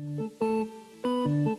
Le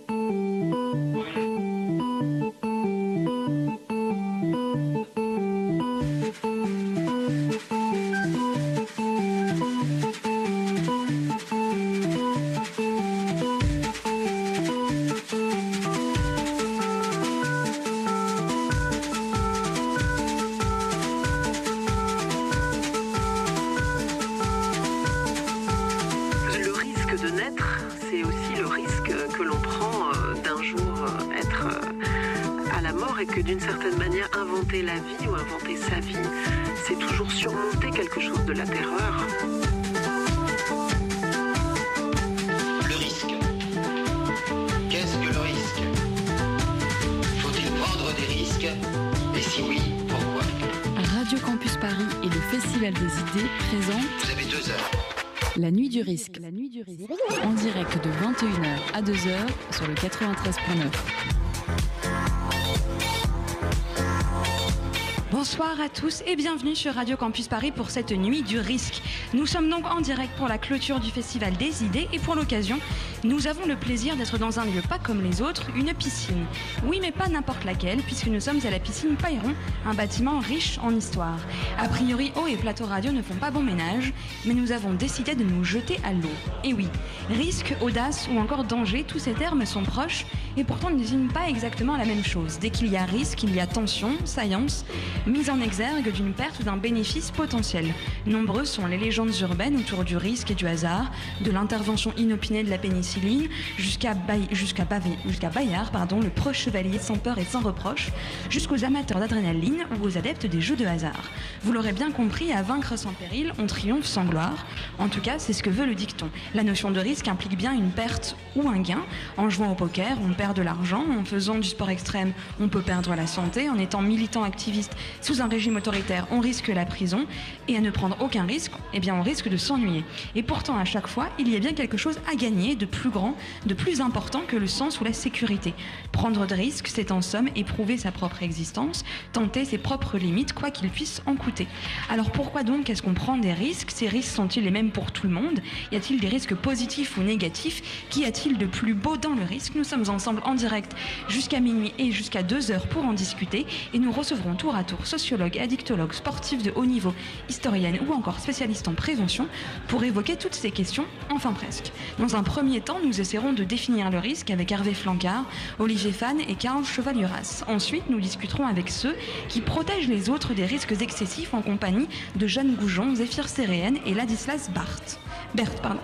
Bonsoir à tous et bienvenue sur Radio Campus Paris pour cette nuit du risque. Nous sommes donc en direct pour la clôture du Festival des idées et pour l'occasion, nous avons le plaisir d'être dans un lieu pas comme les autres, une piscine. Oui, mais pas n'importe laquelle, puisque nous sommes à la piscine Payron, un bâtiment riche en histoire. A priori, eau et plateau radio ne font pas bon ménage, mais nous avons décidé de nous jeter à l'eau. Et oui, risque, audace ou encore danger, tous ces termes sont proches et pourtant ne désignent pas exactement la même chose. Dès qu'il y a risque, il y a tension, saillance, mise en exergue d'une perte ou d'un bénéfice potentiel. Nombreuses sont les légendes urbaines autour du risque et du hasard, de l'intervention inopinée de la pénicilline jusqu'à Bayard, pardon, le proche chevalier sans peur et sans reproche, jusqu'aux amateurs d'adrénaline ou aux adeptes des jeux de hasard. Vous l'aurez bien compris, à vaincre sans péril, on triomphe sans gloire. En tout cas, c'est ce que veut le dicton. La notion de risque implique bien une perte ou un gain. En jouant au poker, on perd de l'argent. En faisant du sport extrême, on peut perdre la santé. En étant militant activiste sous un régime autoritaire, on risque la prison. Et à ne prendre aucun risque, eh bien, on risque de s'ennuyer. Et pourtant, à chaque fois, il y a bien quelque chose à gagner de plus grand, de plus important que le sens ou la sécurité. Prendre de risques, c'est en somme éprouver sa propre existence, tenter ses propres limites, quoi qu'il puisse en coûter. Alors pourquoi donc est-ce qu'on prend des risques? Ces risques sont-ils les mêmes pour tout le monde? Y a-t-il des risques positifs ou négatifs? Qu'y a-t-il de plus beau dans le risque? Nous sommes ensemble en direct jusqu'à minuit et jusqu'à 2 heures pour en discuter et nous recevrons tour à tour sociologues, addictologues, sportifs de haut niveau, historiennes ou encore spécialistes en prévention pour évoquer toutes ces questions, enfin presque. Dans un premier temps, nous essaierons de définir le risque avec Hervé Flancard, Olivier Fan et Karl Chevalieras. Ensuite, nous discuterons avec ceux qui protègent les autres des risques excessifs en compagnie de Jeanne Goujon, Zéphyr Séréenne et Ladislas Barthes. Berthe, pardon.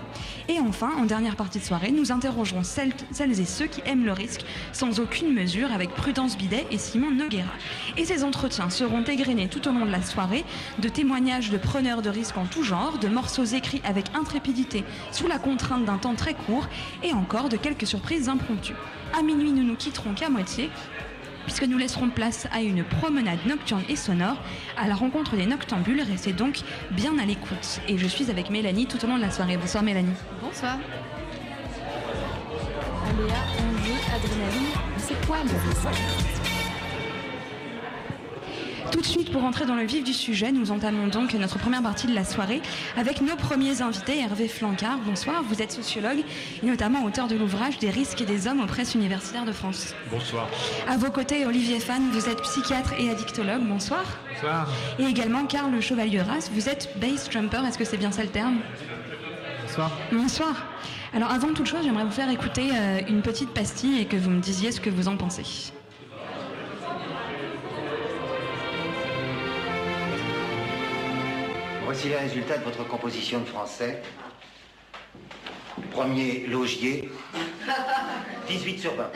Et enfin, en dernière partie de soirée, nous interrogerons celles, et ceux qui aiment le risque sans aucune mesure avec Prudence Bidet et Simon Noguera. Et ces entretiens seront égrenés tout au long de la soirée de témoignages de preneurs de risques en tout genre, de morceaux écrits avec intrépidité sous la contrainte d'un temps très court et encore de quelques surprises impromptues. À minuit, nous nous quitterons qu'à moitié puisque nous laisserons place à une promenade nocturne et sonore à la rencontre des noctambules. Restez donc bien à l'écoute. Et je suis avec Mélanie tout au long de la soirée. Bonsoir Mélanie. Bonsoir. Aléa, c'est quoi le Tout de suite, pour entrer dans le vif du sujet, nous entamons donc notre première partie de la soirée avec nos premiers invités. Hervé Flancard, bonsoir. Vous êtes sociologue et notamment auteur de l'ouvrage Des risques et des hommes aux presses universitaires de France. Bonsoir. À vos côtés, Olivier Fan, vous êtes psychiatre et addictologue. Bonsoir. Bonsoir. Et également Karl Chevalieras, vous êtes base jumper. Est-ce que c'est bien ça le terme? Bonsoir. Bonsoir. Alors avant toute chose, j'aimerais vous faire écouter euh, une petite pastille et que vous me disiez ce que vous en pensez. Voici les résultats de votre composition de français. Premier, Logier. 18 sur 20.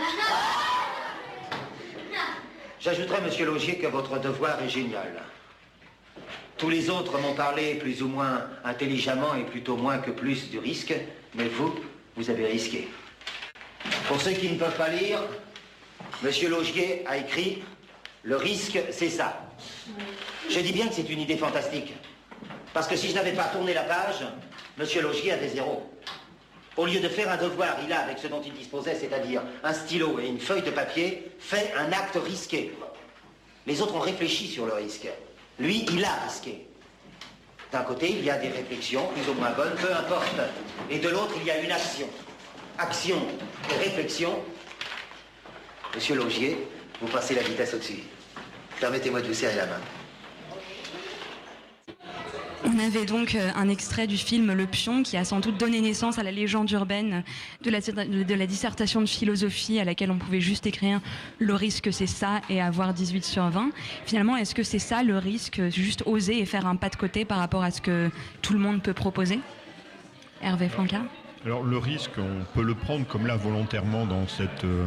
J'ajouterai, monsieur Logier, que votre devoir est génial. Tous les autres m'ont parlé plus ou moins intelligemment et plutôt moins que plus du risque, mais vous, vous avez risqué. Pour ceux qui ne peuvent pas lire, monsieur Logier a écrit Le risque, c'est ça. Je dis bien que c'est une idée fantastique. Parce que si je n'avais pas tourné la page, monsieur Logier avait zéro. Au lieu de faire un devoir, il a, avec ce dont il disposait, c'est-à-dire un stylo et une feuille de papier, fait un acte risqué. Les autres ont réfléchi sur le risque. Lui, il a risqué. D'un côté, il y a des réflexions, plus ou moins bonnes, peu importe. Et de l'autre, il y a une action. action et réflexion. Monsieur Logier, vous passez la vitesse au-dessus. Permettez-moi de vous serrer la main. On avait donc euh, un extrait du film Le Pion qui a sans doute donné naissance à la légende urbaine de la, dissertation de philosophie à laquelle on pouvait juste écrire le risque c'est ça et avoir 18 sur 20. Finalement, est-ce que c'est ça le risque, juste oser et faire un pas de côté par rapport à ce que tout le monde peut proposer? Hervé Flancard alors le risque, on peut le prendre comme là volontairement dans cette, euh,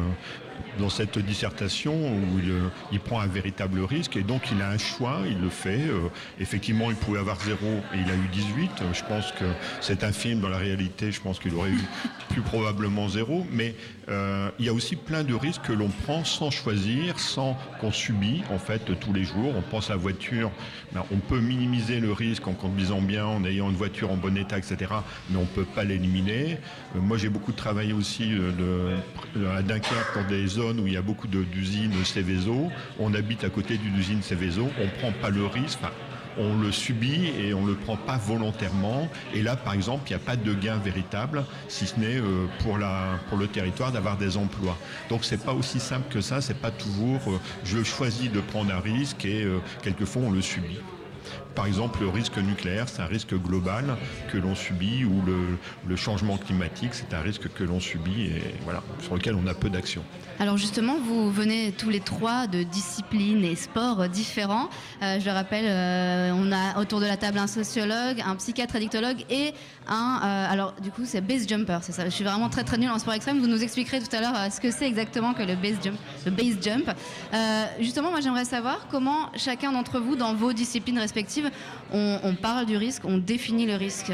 dans cette dissertation où il, euh, il, prend un véritable risque et donc il a un choix, il le fait. Euh, effectivement, il pouvait avoir zéro et il a eu 18. Je pense que c'est un film dans la réalité, je pense qu'il aurait eu plus probablement zéro. Mais euh, il y a aussi plein de risques que l'on prend sans choisir, sans qu'on subit en fait tous les jours. On pense à la voiture, ben, on peut minimiser le risque en conduisant bien, en ayant une voiture en bon état, etc. Mais on ne peut pas l'éliminer. moi, j'ai beaucoup travaillé aussi à Dunkerque dans des zones où il y a beaucoup d'usines Céveso. On habite à côté d'une usine Céveso. On ne prend pas le risque. on le subit et on ne le prend pas volontairement. Et là, par exemple, il n'y a pas de gain véritable, si ce n'est euh, pour, le territoire d'avoir des emplois. Donc c'est pas aussi simple que ça, c'est pas toujours euh, je choisis de prendre un risque et euh, quelquefois on le subit. Par exemple, le risque nucléaire, c'est un risque global que l'on subit, ou le, changement climatique, c'est un risque que l'on subit et voilà, sur lequel on a peu d'action. Alors justement, vous venez tous les trois de disciplines et sports différents. Euh, je le rappelle, euh, on a autour de la table un sociologue, un psychiatre addictologue et un... Euh, alors du coup, c'est base jumper, c'est ça. Je suis vraiment très très nul en sport extrême. Vous nous expliquerez tout à l'heure ce que c'est exactement que le base jump. Le base jump. justement, moi j'aimerais savoir comment chacun d'entre vous, dans vos disciplines respectives, on, parle du risque, on définit le risque.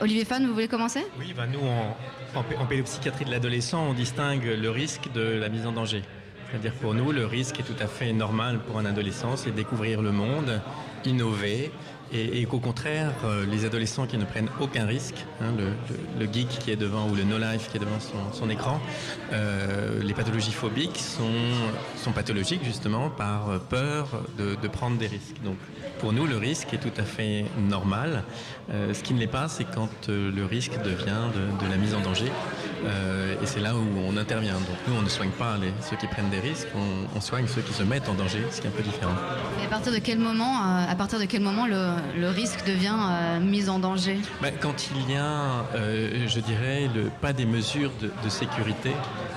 Olivier Fan, vous voulez commencer? Oui, bah nous, en, en, pédopsychiatrie de l'adolescent, on distingue le risque de la mise en danger. C'est-à-dire pour nous, le risque est tout à fait normal pour un adolescent, c'est découvrir le monde, innover, et, qu'au contraire, euh, les adolescents qui ne prennent aucun risque, hein, le, geek qui est devant ou le no-life qui est devant son, écran, euh, les pathologies phobiques sont, sont pathologiques justement par peur de, de, prendre des risques. Donc pour nous, le risque est tout à fait normal. Euh, ce qui ne l'est pas, c'est quand le risque devient de, la mise en danger. Et c'est là où on intervient. Donc nous, on ne soigne pas les, ceux qui prennent des risques, on, on, soigne ceux qui se mettent en danger, ce qui est un peu différent. Et à partir de quel moment, à partir de quel moment le, le risque devient euh, mise en danger? Ben, Quand il y a, euh, je dirais, le, pas des mesures de, sécurité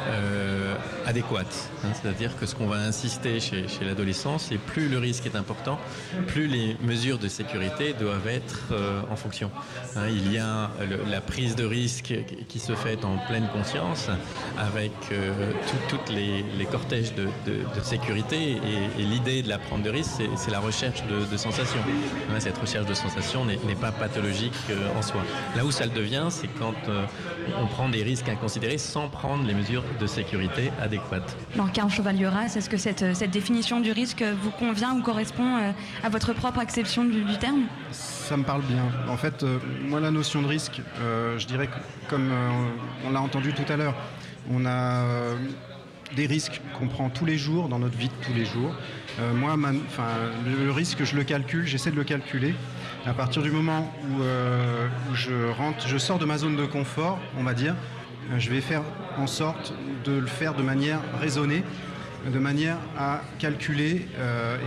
euh, adéquates. Hein. C'est-à-dire que ce qu'on va insister chez, l'adolescent, c'est plus le risque est important, plus les mesures de sécurité doivent être en fonction. Hein. il y a la prise de risque qui se fait en pleine conscience avec toutes les, cortèges de, sécurité et, l'idée de la prendre de risque, c'est la recherche de, sensations. Hein, cette recherche de sensations n'est pas pathologique euh, en soi. Là où ça le devient, c'est quand euh, on prend des risques inconsidérés sans prendre les mesures de sécurité adéquates. Alors, Karl Chevalieras, est-ce que cette, cette, définition du risque vous convient ou correspond euh, à votre propre acception du, terme? Ça me parle bien. En fait, moi, la notion de risque, je dirais que, comme on l'a entendu tout à l'heure, on a des risques qu'on prend tous les jours dans notre vie de tous les jours. Euh, moi, le, risque, je le calcule, j'essaie de le calculer. À partir du moment où, euh, je rentre, je sors de ma zone de confort, on va dire, euh, je vais faire en sorte de le faire de manière raisonnée, de manière à calculer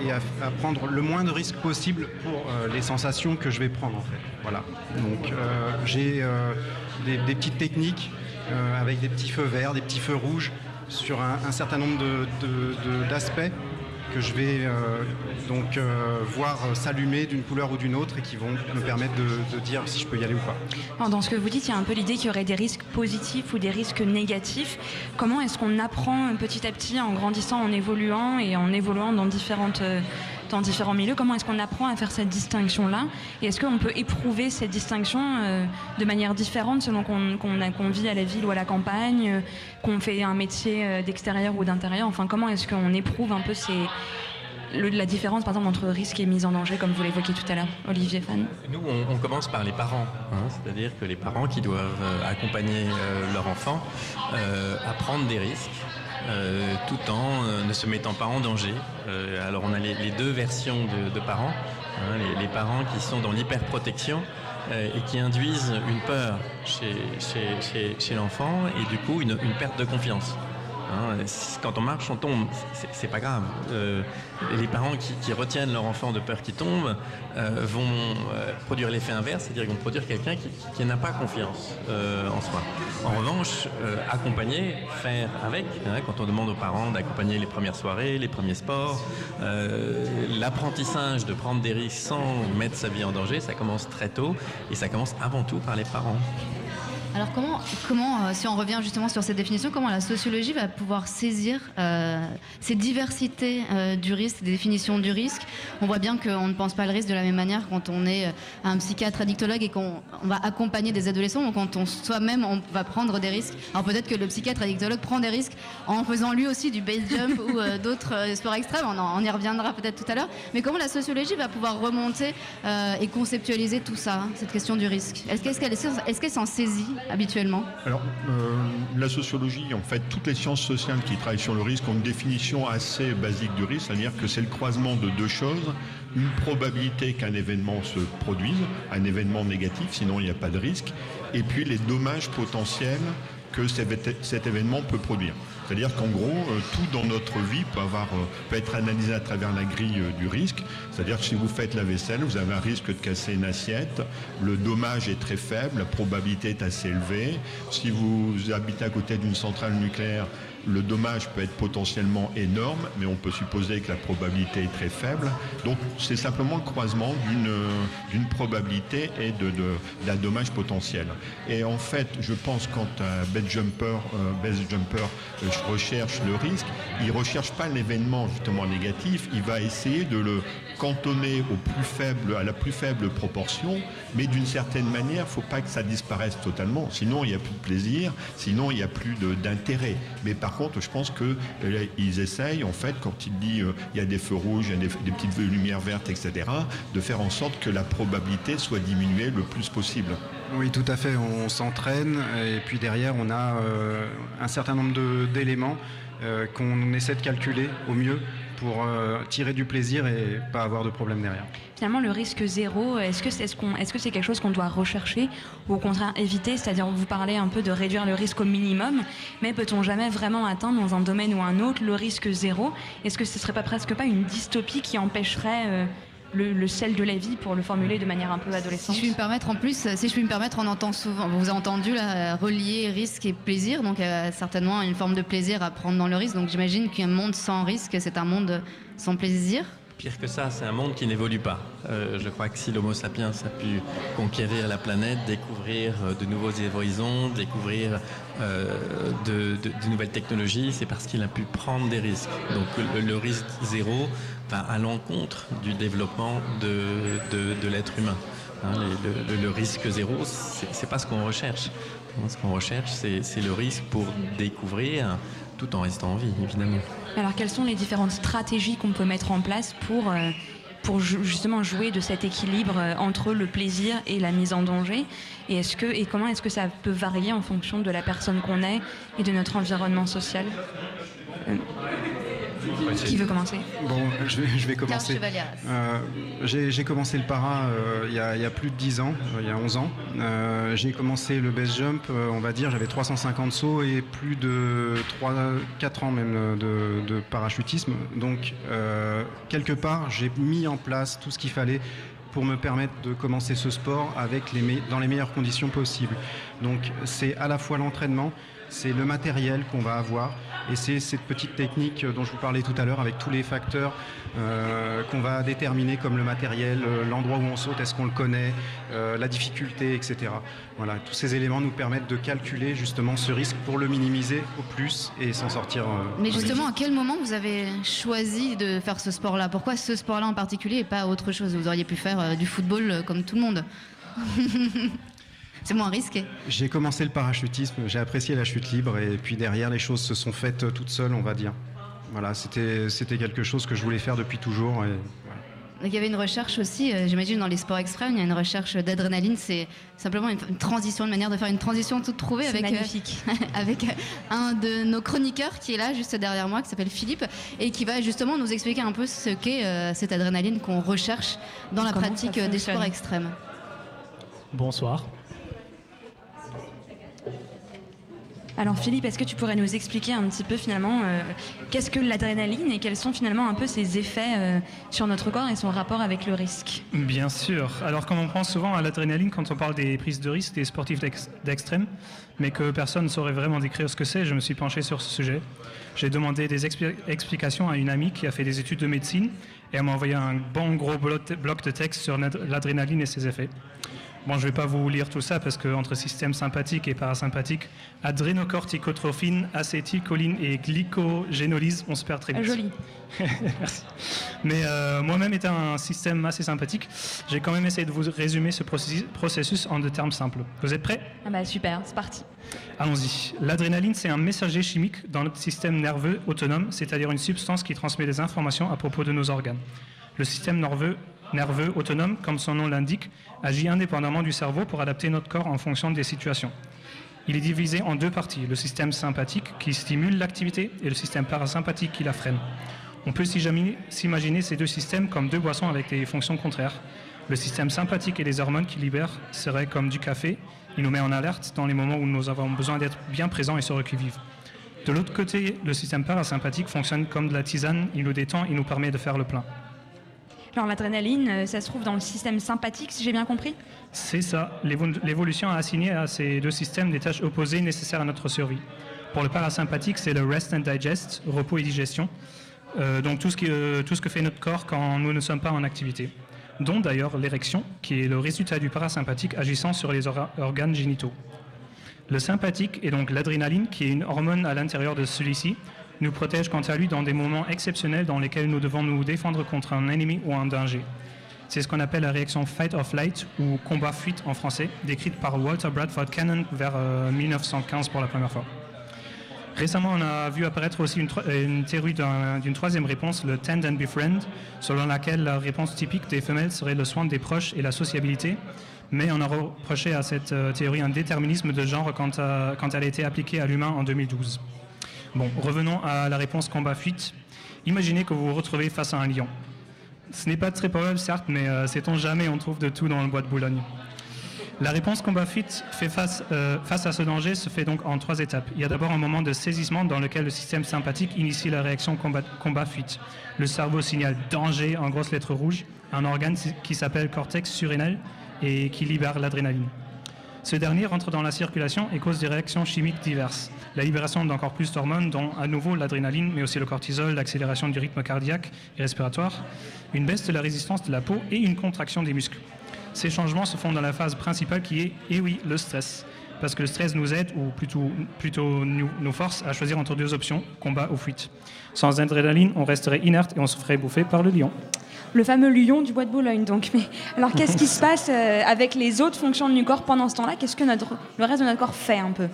et à, prendre le moins de risques possible pour les sensations que je vais prendre en fait. Voilà. Donc j'ai des, petites techniques avec des petits feux verts, des petits feux rouges sur un, certain nombre d'aspects que je vais euh, donc euh, voir s'allumer d'une couleur ou d'une autre et qui vont me permettre de, dire si je peux y aller ou pas. dans ce que vous dites, il y a un peu l'idée qu'il y aurait des risques positifs ou des risques négatifs. Comment est-ce qu'on apprend petit à petit en grandissant, en évoluant et en évoluant dans différentes euh, dans différents milieux. Comment est-ce qu'on apprend à faire cette distinction-là Et est-ce qu'on peut éprouver cette distinction de manière différente selon qu'on vit à la ville ou à la campagne, qu'on fait un métier d'extérieur ou d'intérieur Enfin, comment est-ce qu'on éprouve un peu ces, la différence, par exemple, entre risque et mise en danger, comme vous l'évoquiez tout à l'heure, Olivier Fan? Nous, on, commence par les parents, hein. c'est-à-dire que les parents qui doivent euh, accompagner euh, leur enfant euh, à prendre des risques. Tout en ne se mettant pas en danger. alors on a les, deux versions de, parents, hein. les, parents qui sont dans l'hyperprotection et qui induisent une peur chez, chez, l'enfant et du coup une perte de confiance. Hein, quand on marche, on tombe, c'est pas grave. Euh, les parents qui, retiennent leur enfant de peur qu'il tombe euh, vont euh, produire l'effet inverse, c'est-à-dire qu'ils vont produire quelqu'un qui, n'a pas confiance en soi. En revanche, accompagner, faire avec, hein, quand on demande aux parents d'accompagner les premières soirées, les premiers sports, l'apprentissage de prendre des risques sans mettre sa vie en danger, ça commence très tôt et ça commence avant tout par les parents. Alors comment, comment euh, si on revient justement sur cette définition, comment la sociologie va pouvoir saisir euh, ces diversités euh, du risque, des définitions du risque? On voit bien qu'on ne pense pas le risque de la même manière quand on est un psychiatre addictologue et qu'on va accompagner des adolescents ou quand on soi-même on va prendre des risques. Alors peut-être que le psychiatre addictologue prend des risques en faisant lui aussi du base jump ou d'autres sports extrêmes, on, on, y reviendra peut-être tout à l'heure. Mais comment la sociologie va pouvoir remonter et conceptualiser tout ça, cette question du risque? Est-ce qu'elle est, qu'elle s'en saisit? Habituellement Alors, euh, la sociologie, en fait, toutes les sciences sociales qui travaillent sur le risque ont une définition assez basique du risque, c'est-à-dire que c'est le croisement de deux choses. Une probabilité qu'un événement se produise, un événement négatif, sinon il n'y a pas de risque, et puis les dommages potentiels que cet événement peut produire. C'est-à-dire qu'en gros, euh, tout dans notre vie euh, peut être analysé à travers la grille euh, du risque. C'est-à-dire que si vous faites la vaisselle, vous avez un risque de casser une assiette. Le dommage est très faible, la probabilité est assez élevée. Si vous habitez à côté d'une centrale nucléaire, le dommage peut être potentiellement énorme, mais on peut supposer que la probabilité est très faible. Donc c'est simplement le croisement d'une probabilité et d'un dommage potentiel. Et en fait, je pense quand un base jumper, euh, jumper euh, recherche le risque, il ne recherche pas l'événement justement négatif, il va essayer de le cantonner à la plus faible proportion, mais d'une certaine manière, il ne faut pas que ça disparaisse totalement, sinon il n'y a plus de plaisir, sinon il n'y a plus d'intérêt. Contre, je pense qu'ils euh, essayent, en fait, quand il dit euh, il y a des feux rouges, il y a des, petites lumières vertes, etc., de faire en sorte que la probabilité soit diminuée le plus possible. Oui, tout à fait. On s'entraîne et puis derrière, on a euh, un certain nombre d'éléments qu'on essaie de calculer au mieux pour tirer du plaisir et pas avoir de problème derrière. Finalement, le risque zéro, est-ce que c'est -ce est -ce c'est quelque chose qu'on doit rechercher ou au contraire éviter? C'est-à-dire, vous parlez un peu de réduire le risque au minimum, mais peut-on jamais vraiment atteindre dans un domaine ou un autre le risque zéro? Est-ce que ce serait pas presque pas une dystopie qui empêcherait euh, le, sel de la vie pour le formuler de manière un peu adolescente. Si je puis me permettre, en plus, si je puis me permettre, on entend souvent, vous avez entendu là, relier risque et plaisir, donc euh, certainement une forme de plaisir à prendre dans le risque. Donc j'imagine qu'un monde sans risque, c'est un monde sans plaisir. Pire que ça, c'est un monde qui n'évolue pas. Euh, je crois que si l'Homo sapiens a pu conquérir la planète, découvrir euh, de nouveaux horizons, découvrir euh, de, nouvelles technologies, c'est parce qu'il a pu prendre des risques. Donc le, risque zéro à l'encontre du développement de, l'être humain. Hein, le, risque zéro, c'est pas ce qu'on recherche. Ce qu'on recherche, c'est le risque pour découvrir tout en restant en vie, évidemment. Alors, quelles sont les différentes stratégies qu'on peut mettre en place pour, euh, pour justement jouer de cet équilibre euh, entre le plaisir et la mise en danger? Et comment est-ce que ça peut varier en fonction de la personne qu'on est et de notre environnement social? Euh, qui veut commencer Bon, je vais, je vais commencer. Euh, j'ai commencé le para euh, il, y a, plus de 10 ans, euh, il y a 11 ans. j'ai commencé le base jump, on va dire, j'avais 350 sauts et plus de 3, 4 ans même de, de parachutisme. Donc, quelque part, j'ai mis en place tout ce qu'il fallait pour me permettre de commencer ce sport avec les dans les meilleures conditions possibles. Donc, c'est à la fois l'entraînement, c'est le matériel qu'on va avoir et c'est cette petite technique dont je vous parlais tout à l'heure avec tous les facteurs euh, qu'on va déterminer comme le matériel, euh, l'endroit où on saute, est-ce qu'on le connaît, euh, la difficulté, etc. Voilà, tous ces éléments nous permettent de calculer justement ce risque pour le minimiser au plus et s'en sortir. Mais justement, à quel moment vous avez choisi de faire ce sport-là? Pourquoi ce sport-là en particulier et pas autre chose? Vous auriez pu faire du football comme tout le monde. c'est moins risqué. J'ai commencé le parachutisme, j'ai apprécié la chute libre et puis derrière les choses se sont faites toutes seules, on va dire. Voilà, c'était quelque chose que je voulais faire depuis toujours. il y avait une recherche aussi, euh, j'imagine dans les sports extrêmes, il y a une recherche d'adrénaline, c'est simplement une, transition, une manière de faire une transition toute trouvée avec, euh, avec un de nos chroniqueurs qui est là juste derrière moi, qui s'appelle Philippe, et qui va justement nous expliquer un peu ce qu'est euh, cette adrénaline qu'on recherche dans la pratique des sports extrêmes. Bonsoir. Alors Philippe, est-ce que tu pourrais nous expliquer un petit peu finalement euh, qu'est-ce que l'adrénaline et quels sont finalement un peu ses effets euh, sur notre corps et son rapport avec le risque? Bien sûr. Alors comme on pense souvent à l'adrénaline quand on parle des prises de risque des sportifs d'extrême, mais que personne ne saurait vraiment décrire ce que c'est, je me suis penché sur ce sujet. J'ai demandé des explications à une amie qui a fait des études de médecine et elle m'a envoyé un bon gros bloc de texte sur l'adrénaline et ses effets. Bon, je ne vais pas vous lire tout ça parce qu'entre système sympathique et parasympathique, adrénocorticotrophine, acétylcholine et glycogénolyse, on se perd très vite. Joli. Merci. Mais euh, moi-même étant un système assez sympathique, j'ai quand même essayé de vous résumer ce processus en deux termes simples. Vous êtes prêts? Ah bah Super, c'est parti. Allons-y. L'adrénaline, c'est un messager chimique dans notre système nerveux autonome, c'est-à-dire une substance qui transmet des informations à propos de nos organes. Le système nerveux nerveux autonome, comme son nom l'indique, agit indépendamment du cerveau pour adapter notre corps en fonction des situations. Il est divisé en deux parties, le système sympathique qui stimule l'activité et le système parasympathique qui la freine. On peut s'imaginer ces deux systèmes comme deux boissons avec des fonctions contraires. Le système sympathique et les hormones qu'il libère seraient comme du café, il nous met en alerte dans les moments où nous avons besoin d'être bien présents et qui vivre. De l'autre côté, le système parasympathique fonctionne comme de la tisane, il nous détend et nous permet de faire le plein. Alors l'adrénaline, euh, ça se trouve dans le système sympathique, si j'ai bien compris C'est ça. L'évolution a assigné à ces deux systèmes des tâches opposées nécessaires à notre survie. Pour le parasympathique, c'est le rest and digest, repos et digestion. Euh, donc tout ce, qui, euh, tout ce que fait notre corps quand nous ne sommes pas en activité. Dont d'ailleurs l'érection, qui est le résultat du parasympathique agissant sur les organes génitaux. Le sympathique est donc l'adrénaline, qui est une hormone à l'intérieur de celui-ci, nous protège quant à lui dans des moments exceptionnels dans lesquels nous devons nous défendre contre un ennemi ou un danger. C'est ce qu'on appelle la réaction fight or flight ou combat-fuite en français, décrite par Walter Bradford Cannon vers 1915 euh, pour la première fois. Récemment, on a vu apparaître aussi une, théorie d'une troisième réponse, le tend and befriend, selon laquelle la réponse typique des femelles serait le soin des proches et la sociabilité, mais on a reproché à cette euh, théorie un déterminisme de genre quand elle a été appliquée à l'humain en 2012. Bon, revenons à la réponse combat-fuite. Imaginez que vous vous retrouvez face à un lion. Ce n'est pas très probable, certes, mais euh, sait-on jamais, on trouve de tout dans le bois de Boulogne. La réponse combat-fuite fait face, euh, face à ce danger se fait donc en trois étapes. Il y a d'abord un moment de saisissement dans lequel le système sympathique initie la réaction combat-fuite. Le cerveau signale danger en grosses lettres rouges, un organe qui s'appelle cortex surrénal et qui libère l'adrénaline. Ce dernier rentre dans la circulation et cause des réactions chimiques diverses. La libération d'encore plus d'hormones, dont à nouveau l'adrénaline, mais aussi le cortisol, l'accélération du rythme cardiaque et respiratoire, une baisse de la résistance de la peau et une contraction des muscles. Ces changements se font dans la phase principale qui est, et eh oui, le stress. Parce que le stress nous aide, ou plutôt, plutôt nous, nous force à choisir entre deux options, combat ou fuite. Sans adrénaline, on resterait inerte et on se ferait bouffer par le lion le fameux lion du bois de Boulogne. Donc, mais alors qu'est-ce qui se passe euh, avec les autres fonctions du corps pendant ce temps-là? Qu'est-ce que notre, le reste de notre corps fait un peu?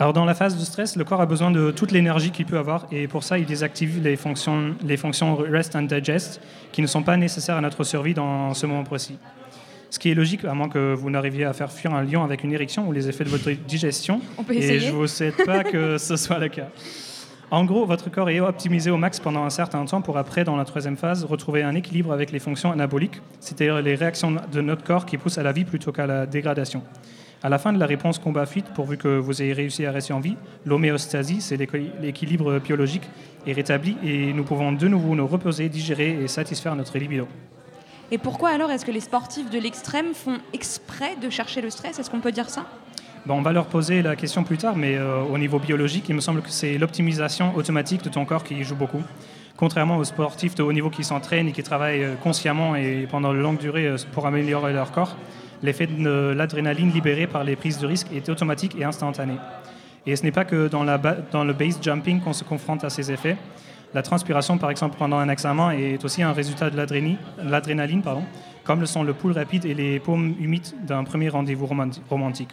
Alors dans la phase de stress, le corps a besoin de toute l'énergie qu'il peut avoir et pour ça il désactive les fonctions, les fonctions rest and digest qui ne sont pas nécessaires à notre survie dans ce moment précis. Ce qui est logique, à moins que vous n'arriviez à faire fuir un lion avec une érection ou les effets de votre digestion. On peut essayer. Et je ne vous souhaite pas que ce soit le cas. En gros, votre corps est optimisé au max pendant un certain temps pour après, dans la troisième phase, retrouver un équilibre avec les fonctions anaboliques, c'est-à-dire les réactions de notre corps qui poussent à la vie plutôt qu'à la dégradation. À la fin de la réponse combat-fuite, pourvu que vous ayez réussi à rester en vie, l'homéostasie, c'est l'équilibre biologique, est rétabli et nous pouvons de nouveau nous reposer, digérer et satisfaire notre libido. Et pourquoi alors est-ce que les sportifs de l'extrême font exprès de chercher le stress? Est-ce qu'on peut dire ça? On va leur poser la question plus tard, mais euh, au niveau biologique, il me semble que c'est l'optimisation automatique de ton corps qui joue beaucoup. Contrairement aux sportifs de haut niveau qui s'entraînent et qui travaillent euh, consciemment et pendant de longue durée euh, pour améliorer leur corps, l'effet de l'adrénaline libérée par les prises de risque est automatique et instantané. Et ce n'est pas que dans, le base jumping qu'on se confronte à ces effets. La transpiration, par exemple, pendant un examen est aussi un résultat de l'adrénaline, comme le sont le pouls rapide et les paumes humides d'un premier rendez-vous romantique.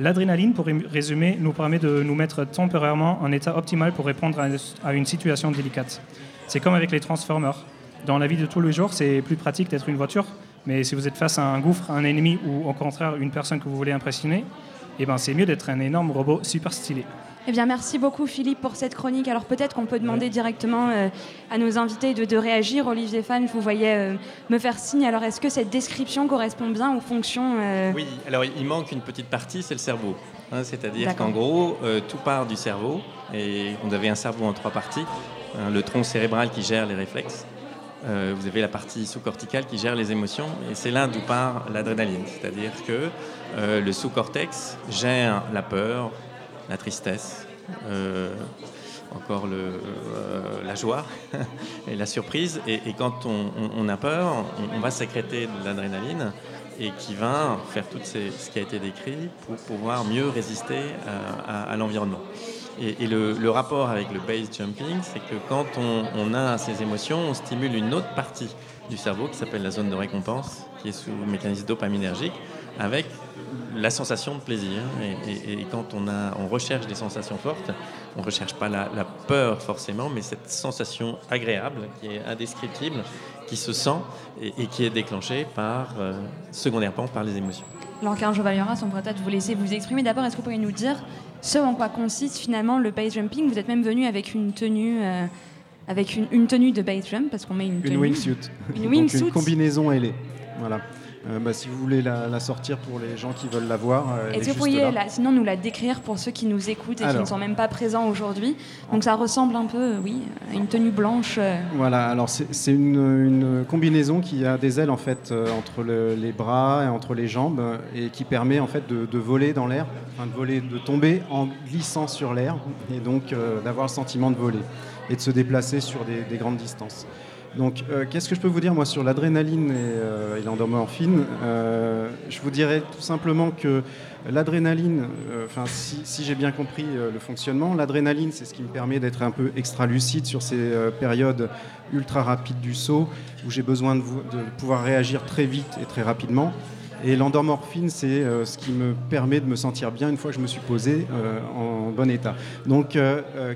L'adrénaline, pour résumer, nous permet de nous mettre temporairement en état optimal pour répondre à une situation délicate. C'est comme avec les transformers. Dans la vie de tous les jours, c'est plus pratique d'être une voiture, mais si vous êtes face à un gouffre, un ennemi ou au contraire une personne que vous voulez impressionner, eh ben c'est mieux d'être un énorme robot super stylé. Eh bien, merci beaucoup Philippe pour cette chronique. Alors peut-être qu'on peut demander directement euh, à nos invités de, réagir. Olivier Fan, je vous voyais euh, me faire signe. Alors est-ce que cette description correspond bien aux fonctions euh, Oui, alors il manque une petite partie, c'est le cerveau. Hein, c'est-à-dire qu'en gros, tout part du cerveau. Et on avait un cerveau en trois parties. Hein, le tronc cérébral qui gère les réflexes. vous avez la partie sous-corticale qui gère les émotions. Et c'est là d'où part l'adrénaline. C'est-à-dire que le sous-cortex gère la peur, la tristesse, euh, encore euh, la joie et la surprise. Et, quand on, a peur, on, va sécréter de l'adrénaline et qui va faire tout ce qui a été décrit pour pouvoir mieux résister à, l'environnement. Et, le, rapport avec le base jumping, c'est que quand on, a ces émotions, on stimule une autre partie du cerveau qui s'appelle la zone de récompense, qui est sous mécanisme dopaminergique, avec la sensation de plaisir. Et, quand on, a, on recherche des sensations fortes, on ne recherche pas la, peur forcément, mais cette sensation agréable qui est indescriptible, qui se sent et, qui est déclenchée par, euh, secondairement par les émotions. Lancar Jovalioras, on pourrait peut-être vous laisser vous exprimer. D'abord, est-ce que vous pourriez nous dire ce en quoi consiste finalement le base jumping? Vous êtes même venu avec une tenue. Euh, avec une, tenue de base jump parce qu'on met une tenue. Une wingsuit. Une wingsuit. une combinaison ailée. Voilà. Euh, bah, si vous voulez la, sortir pour les gens qui veulent la voir. Euh, Est-ce que vous pourriez sinon nous la décrire pour ceux qui nous écoutent et qui ne sont même pas présents aujourd'hui? Donc ça ressemble un peu, euh, oui, à une tenue blanche. Voilà, alors c'est une, combinaison qui a des ailes en fait entre les bras et entre les jambes et qui permet en fait de, voler dans l'air, enfin de voler, de tomber en glissant sur l'air et donc d'avoir le sentiment de voler et de se déplacer sur des grandes distances. Donc, euh, qu'est-ce que je peux vous dire, moi, sur l'adrénaline et, euh, l'endormorphine euh, Je vous dirais tout simplement que l'adrénaline, enfin, si, j'ai bien compris le fonctionnement, l'adrénaline, c'est ce qui me permet d'être un peu extra lucide sur ces périodes ultra rapides du saut, où j'ai besoin de, pouvoir réagir très vite et très rapidement. Et l'endormorphine, c'est ce qui me permet de me sentir bien une fois que je me suis posé en bon état. Donc,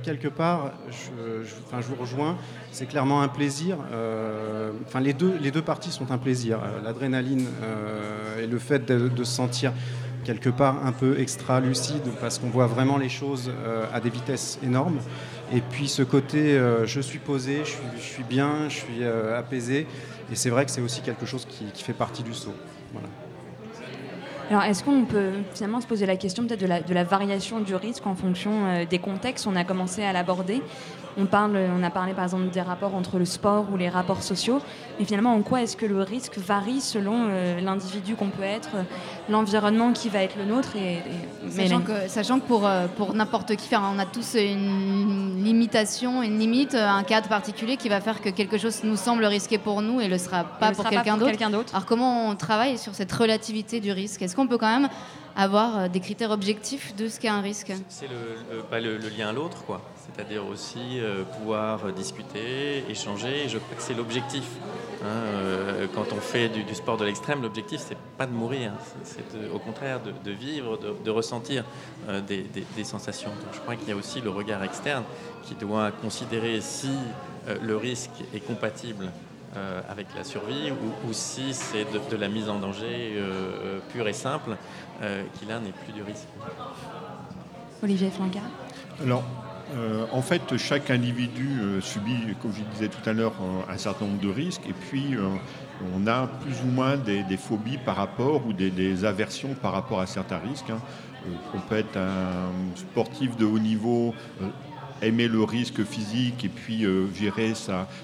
quelque part, je, je, je vous rejoins c'est clairement un plaisir. Euh, enfin, les deux, les deux parties sont un plaisir. Euh, l'adrénaline euh, et le fait de, se sentir quelque part un peu extra lucide parce qu'on voit vraiment les choses à des vitesses énormes. Et puis ce côté, je suis posé, je suis, bien, je suis apaisé. Et c'est vrai que c'est aussi quelque chose qui, fait partie du saut. Alors, est-ce qu'on peut finalement se poser la question peut-être de la, de la, variation du risque en fonction des contextes On a commencé à l'aborder? On, parle, on a parlé par exemple des rapports entre le sport ou les rapports sociaux, mais finalement en quoi est-ce que le risque varie selon euh, l'individu qu'on peut être, l'environnement qui va être le nôtre et, sachant, que, sachant, que, pour, euh, pour n'importe qui, on a tous une limitation, une limite, un cadre particulier qui va faire que quelque chose nous semble risqué pour nous et ne le sera pas pour quelqu'un d'autre. Alors comment on travaille sur cette relativité du risque? Est-ce qu'on peut quand même avoir euh, des critères objectifs de ce qu'est un risque? C'est le, le, lien à l'autre, quoi c'est-à-dire aussi euh, pouvoir discuter, échanger. je crois que c'est l'objectif. Hein, euh, quand on fait du, sport de l'extrême, l'objectif c'est pas de mourir, c'est au contraire de, vivre, de, ressentir euh, des, sensations. Donc je crois qu'il y a aussi le regard externe qui doit considérer si le risque est compatible avec la survie ou, si c'est de, la mise en danger pure et simple, qui là n'est plus du risque. Olivier Flanca. Alors, euh, en fait, chaque individu euh, subit, comme je disais tout à l'heure, un, certain nombre de risques. Et puis, euh, on a plus ou moins des, phobies par rapport ou des, aversions par rapport à certains risques. Hein. on peut être un sportif de haut niveau aimer le risque physique et puis euh, gérer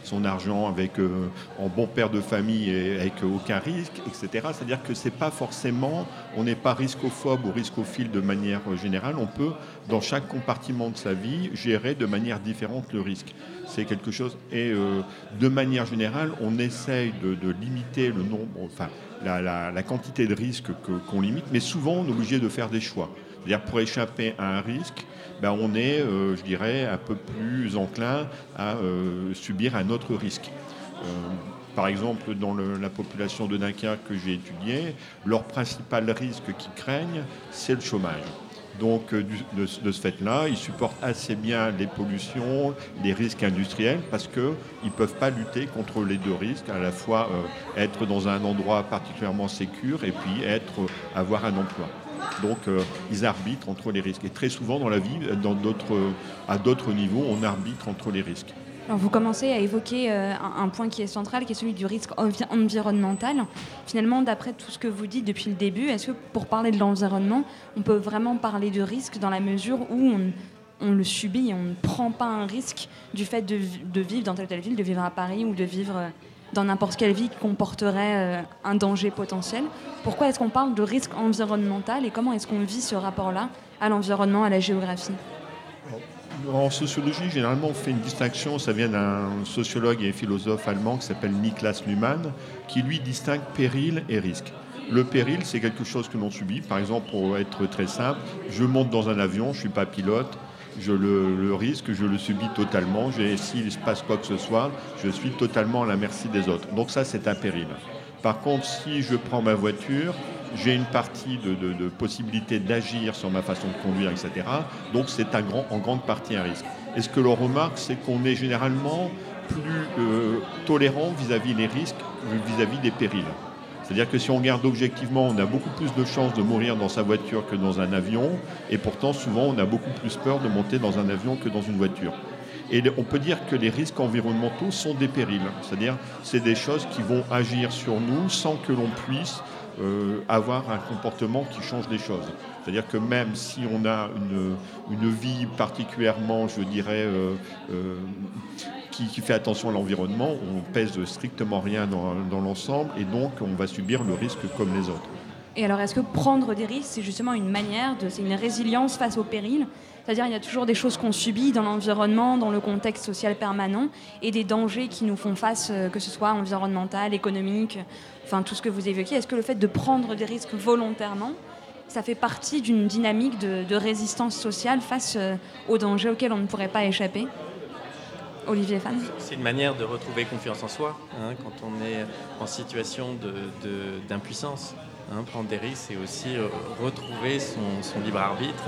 son argent avec, euh, en bon père de famille et avec aucun risque, etc. C'est-à-dire que c'est pas forcément, on n'est pas riscophobe ou riscophile de manière générale. On peut, dans chaque compartiment de sa vie, gérer de manière différente le risque. C'est quelque chose. Et euh, de manière générale, on essaye de, limiter le nombre, enfin, la, quantité de risques qu'on limite, mais souvent on est obligé de faire des choix. C'est-à-dire pour échapper à un risque, ben, on est, euh, je dirais, un peu plus enclin à euh, subir un autre risque. Euh, par exemple, dans la population de Naka que j'ai étudiée, leur principal risque qu'ils craignent, c'est le chômage. Donc, de, ce fait-là, ils supportent assez bien les pollutions, les risques industriels, parce qu'ils ne peuvent pas lutter contre les deux risques, à la fois être dans un endroit particulièrement sécur et puis être, avoir un emploi. Donc euh, ils arbitrent entre les risques. Et très souvent dans la vie, à d'autres niveaux, on arbitre entre les risques. Alors vous commencez à évoquer euh, un, point qui est central, qui est celui du risque environnemental. Finalement, d'après tout ce que vous dites depuis le début, est-ce que pour parler de l'environnement, on peut vraiment parler de risque dans la mesure où on, le subit on ne prend pas un risque du fait de, vivre dans telle ou telle ville, de vivre à Paris ou de vivre euh, dans n'importe quelle ville qui comporterait euh, un danger potentiel. Pourquoi est-ce qu'on parle de risque environnemental et comment est-ce qu'on vit ce rapport-là à l'environnement, à la géographie? En sociologie, généralement, on fait une distinction. Ça vient d'un sociologue et philosophe allemand qui s'appelle Niklas Luhmann, qui lui distingue péril et risque. Le péril, c'est quelque chose que l'on subit. Par exemple, pour être très simple, je monte dans un avion, je ne suis pas pilote, je le, risque, je le subis totalement. S'il se passe quoi que ce soit, je suis totalement à la merci des autres. Donc ça, c'est un péril. Par contre, si je prends ma voiture, j'ai une partie de, possibilité d'agir sur ma façon de conduire, etc. Donc c'est en grande partie un risque. Et ce que l'on remarque, c'est qu'on est généralement plus euh, tolérant vis-à-vis des risques, vis-à-vis des périls. C'est-à-dire que si on regarde objectivement, on a beaucoup plus de chances de mourir dans sa voiture que dans un avion, et pourtant souvent on a beaucoup plus peur de monter dans un avion que dans une voiture. Et on peut dire que les risques environnementaux sont des périls, c'est-à-dire c'est des choses qui vont agir sur nous sans que l'on puisse euh, avoir un comportement qui change les choses. C'est-à-dire que même si on a une, vie particulièrement, je dirais, euh, euh, qui, fait attention à l'environnement, on pèse strictement rien dans l'ensemble et donc on va subir le risque comme les autres. Et alors, est-ce que prendre des risques, c'est justement une manière de, c'est une résilience face au péril? C'est-à-dire il y a toujours des choses qu'on subit dans l'environnement, dans le contexte social permanent, et des dangers qui nous font face, euh, que ce soit environnemental, économique, enfin tout ce que vous évoquez. Est-ce que le fait de prendre des risques volontairement, ça fait partie d'une dynamique de, résistance sociale face euh, aux dangers auxquels on ne pourrait pas échapper? Olivier Fan C'est une manière de retrouver confiance en soi hein, quand on est en situation d'impuissance. Hein. prendre des risques, c'est aussi euh, retrouver son libre arbitre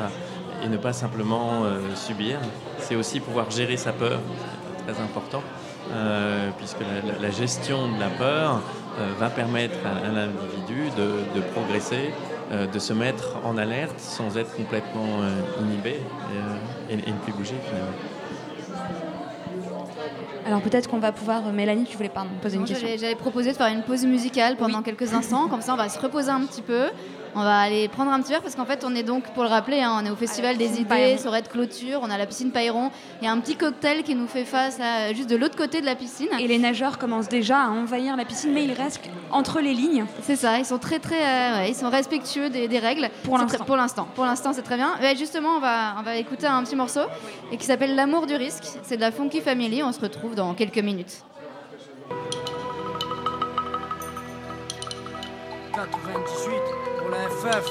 et ne pas simplement euh, subir. C'est aussi pouvoir gérer sa peur, très important, euh, puisque la, gestion de la peur va permettre à, l'individu de, progresser, de se mettre en alerte sans être complètement inhibé et, et, ne plus bouger finalement. Alors peut-être qu'on va pouvoir, Mélanie, tu voulais pardon, poser une question. J'avais proposé de faire une pause musicale pendant quelques instants, comme ça on va se reposer un petit peu. On va aller prendre un petit verre parce qu'en fait, on est donc, pour le rappeler, hein, on est au Festival des idées, sur Red Clôture, on a la piscine Payron. Il y a un petit cocktail qui nous fait face à, juste de l'autre côté de la piscine. Et les nageurs commencent déjà à envahir la piscine, mais ils restent entre les lignes. C'est ça, ils sont très très, euh, ils sont respectueux des, règles. Pour l'instant. Pour l'instant, pour l'instant, c'est très bien. Mais justement, on va, on va écouter un petit morceau et qui s'appelle L'amour du risque. C'est de la Funky Family. On se retrouve dans quelques minutes. 98 pour la FF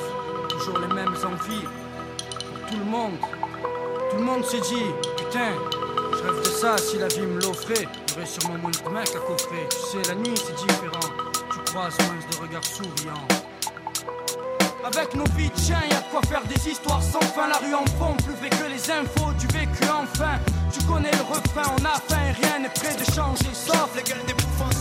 toujours les mêmes envies. Pour tout le monde, tout le monde s'est dit, putain, je rêve de ça, si la vie me l'offrait, j'aurais sûrement moins de mecs à coffrer. Tu sais, la nuit c'est différent, tu croises moins de regards souriants. Avec nos vies de chiens, y'a de quoi faire des histoires sans fin. La rue en fond, plus vrai que les infos du vécu enfin. Tu connais le refrain, on a faim rien n'est prêt de changer. Sauf les gueules des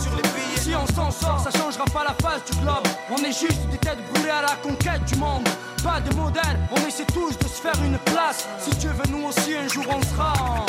sur les billets. Si on s'en sort, ça changera pas la face du globe. On est juste des têtes brûlées à la conquête du monde pas de modèle, on essaie tous de se faire une place. Si Dieu veut, nous aussi un jour on sera en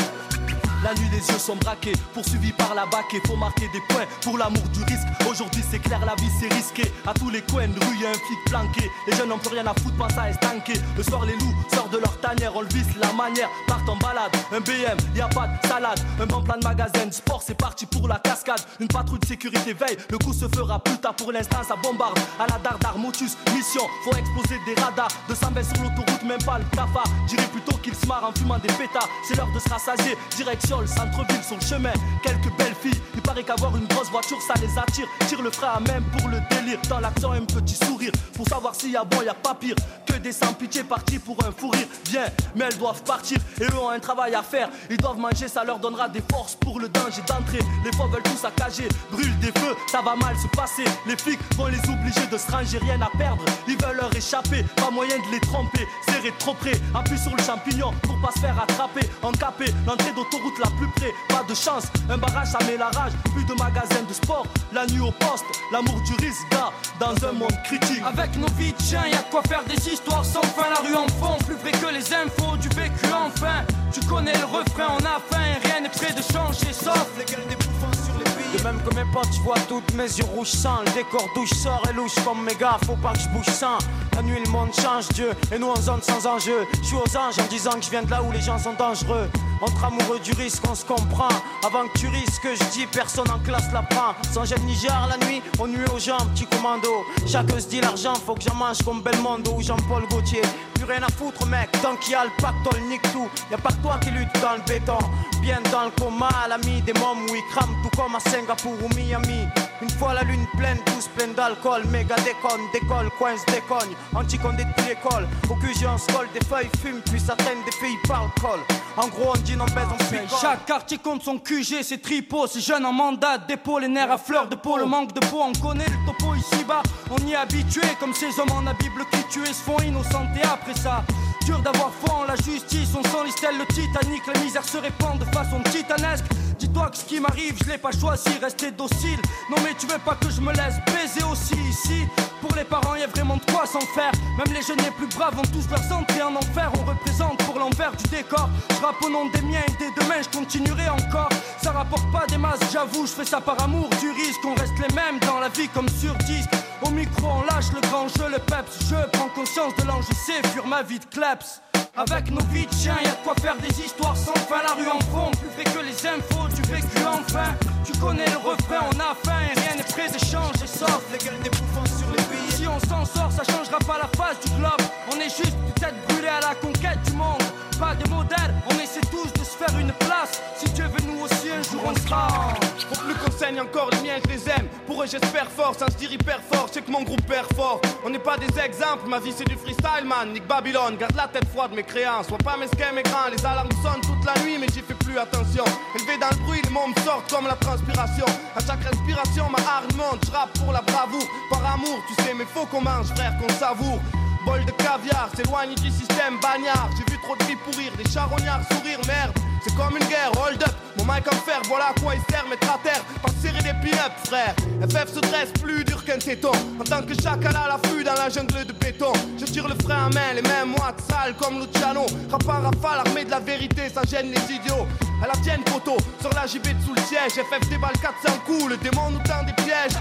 la nuit, les yeux sont braqués, poursuivis par la bac et faut marquer des points pour l'amour du risque. Aujourd'hui, c'est clair, la vie c'est risqué. À tous les coins de rue, y'a un flic planqué. Les jeunes n'ont plus rien à foutre, pas ça estanqué. Le soir, les loups sortent de leur tanière, on le visse la manière. Partent en balade, un BM, y a pas de salade. Un bon plan de magasin, sport, c'est parti pour la cascade. Une patrouille de sécurité veille, le coup se fera plus tard pour l'instant, ça bombarde. À la dardar, motus, mission, faut exploser des radars. 200 sur l'autoroute, même pas le cafard. Dirais plutôt qu'ils se marrent en fumant des pétards. C'est l'heure de se rassasier, direction le centre-ville sur chemin. Quelques belles filles, il paraît qu'avoir une grosse voiture ça les attire. Tire le frein à même pour le délire. Dans l'action, un petit sourire pour savoir s'il y a bon, y a pas pire que des sans-pitié partis pour un fou rire. Bien, mais elles doivent partir et eux ont un travail à faire. Ils doivent manger, ça leur donnera des forces pour le danger d'entrée. Les fois veulent tout saccager, brûlent des feux, ça va mal se passer. Les flics vont les obliger de se ranger, rien à perdre. Ils veulent leur échapper, pas moyen de les tromper. Serrer trop près, appuie sur le champignon pour pas se faire attraper. Encapé, l'entrée d'autoroute route la plus près, pas de chance. Un barrage, ça met la rage. Plus de magasins de sport, la nuit au poste. L'amour du risque, gars, dans un monde critique. Avec nos vies de chiens, y a de quoi faire des histoires sans fin. La rue en fond, plus vrai que les infos du vécu enfin. Tu connais le refrain, on a faim et rien n'est prêt de changer, sauf les gueules des bouffons sur les billes. De même que mes potes, je vois toutes mes yeux rouges sans Le décor douche sort et louche comme mes gars, faut pas que je bouge sans La nuit le monde change Dieu, et nous en zone sans enjeu Je suis aux anges en disant que je viens de là où les gens sont dangereux entre amoureux du risque, on se comprend. Avant que tu risques, je dis personne en classe la prend. Sans gêne Niger la nuit, on nuit aux gens, petit commando. Chacun se dit l'argent, faut que j'en mange comme Belmondo ou Jean-Paul Gaultier. Plus rien à foutre, mec, tant qu'il y a le pactole, nique tout. Y a pas que toi qui lutte dans le béton. Bien dans le coma, l'ami des mômes où ils crament tout comme à Singapour ou Miami. Une fois la lune pleine, tous pleins d'alcool, méga déconne, décolle, coince, décogne, anti-condé depuis l'école. Au QG on se colle, des feuilles fument, puis traîne, des filles parlent col. En gros, on dit non, baise, on picole. Chaque quartier compte son QG, c'est tripot, c'est jeune en mandat, dépôt, les nerfs à fleur de peau, le manque de peau, on connaît le topo ici-bas, on y est habitué, comme ces hommes en la Bible qui tuaient se font innocentés après ça. Dur d'avoir foi en la justice, on sent l'istelle, le Titanic, la misère se répand de façon titanesque. Dis-toi que ce qui m'arrive, je l'ai pas choisi, rester docile. Non mais tu veux pas que je me laisse baiser aussi ici Pour les parents, y a vraiment de quoi s'en faire. Même les jeunes les plus braves ont tous leur entrées en enfer. On représente pour l'envers du décor. Je rappe au nom des miens et dès demain, je continuerai encore. Ça rapporte pas des masses, j'avoue, je fais ça par amour du risque. On reste les mêmes dans la vie comme sur disque. Au micro, on lâche le grand jeu, le peps. Je prends conscience de l'enjeu, c'est fur ma vie de kleps. Avec nos vies de chiens, y a de quoi faire des histoires sans fin. La rue en fond, plus fait que les infos du vécu enfin. Tu connais le refrain, on a faim et rien n'est prêt d'échanger, sauf les gueules bouffons sur les billes. Si on s'en sort, ça changera pas la face du globe. On est juste peut-être brûlé à la conquête du monde. Pas de modèle, on essaie tous de se faire une place. Si Dieu veut nous aussi, jour on sera. Faut plus qu'on saigne encore les miens, je les aime. Pour eux, j'espère fort, ça se hyper fort. Je sais que mon groupe perd fort. On n'est pas des exemples, ma vie c'est du freestyle, man. Nick Babylone, garde la tête froide, mes créances. Sois pas mesquin, mes grands. Les alarmes sonnent toute la nuit, mais j'y fais plus attention. Élevé dans le bruit, les mots me sortent comme la transpiration. À chaque respiration, ma hargne monte. Je pour la bravoure, par amour. Tu sais, mais faut qu'on mange, frère, qu'on savoure. Bol de caviar, s'éloigne du système bagnard. J'ai vu trop de filles pourrir, des charognards sourire, merde. C'est comme une guerre, hold up, mon mic en fer, voilà à quoi il sert, mettre à terre, pas serrer des pin-up, frère. FF se dresse plus dur qu'un téton, en tant que chacal à l'affût dans la jungle de béton. Je tire le frein à main, les mêmes moites sales comme Luciano. Rappant rafale, armé de la vérité, ça gêne les idiots. À la tienne, poteau, sur la JB sous le siège, FF déballe 400 coups, le démon nous tend des pièges.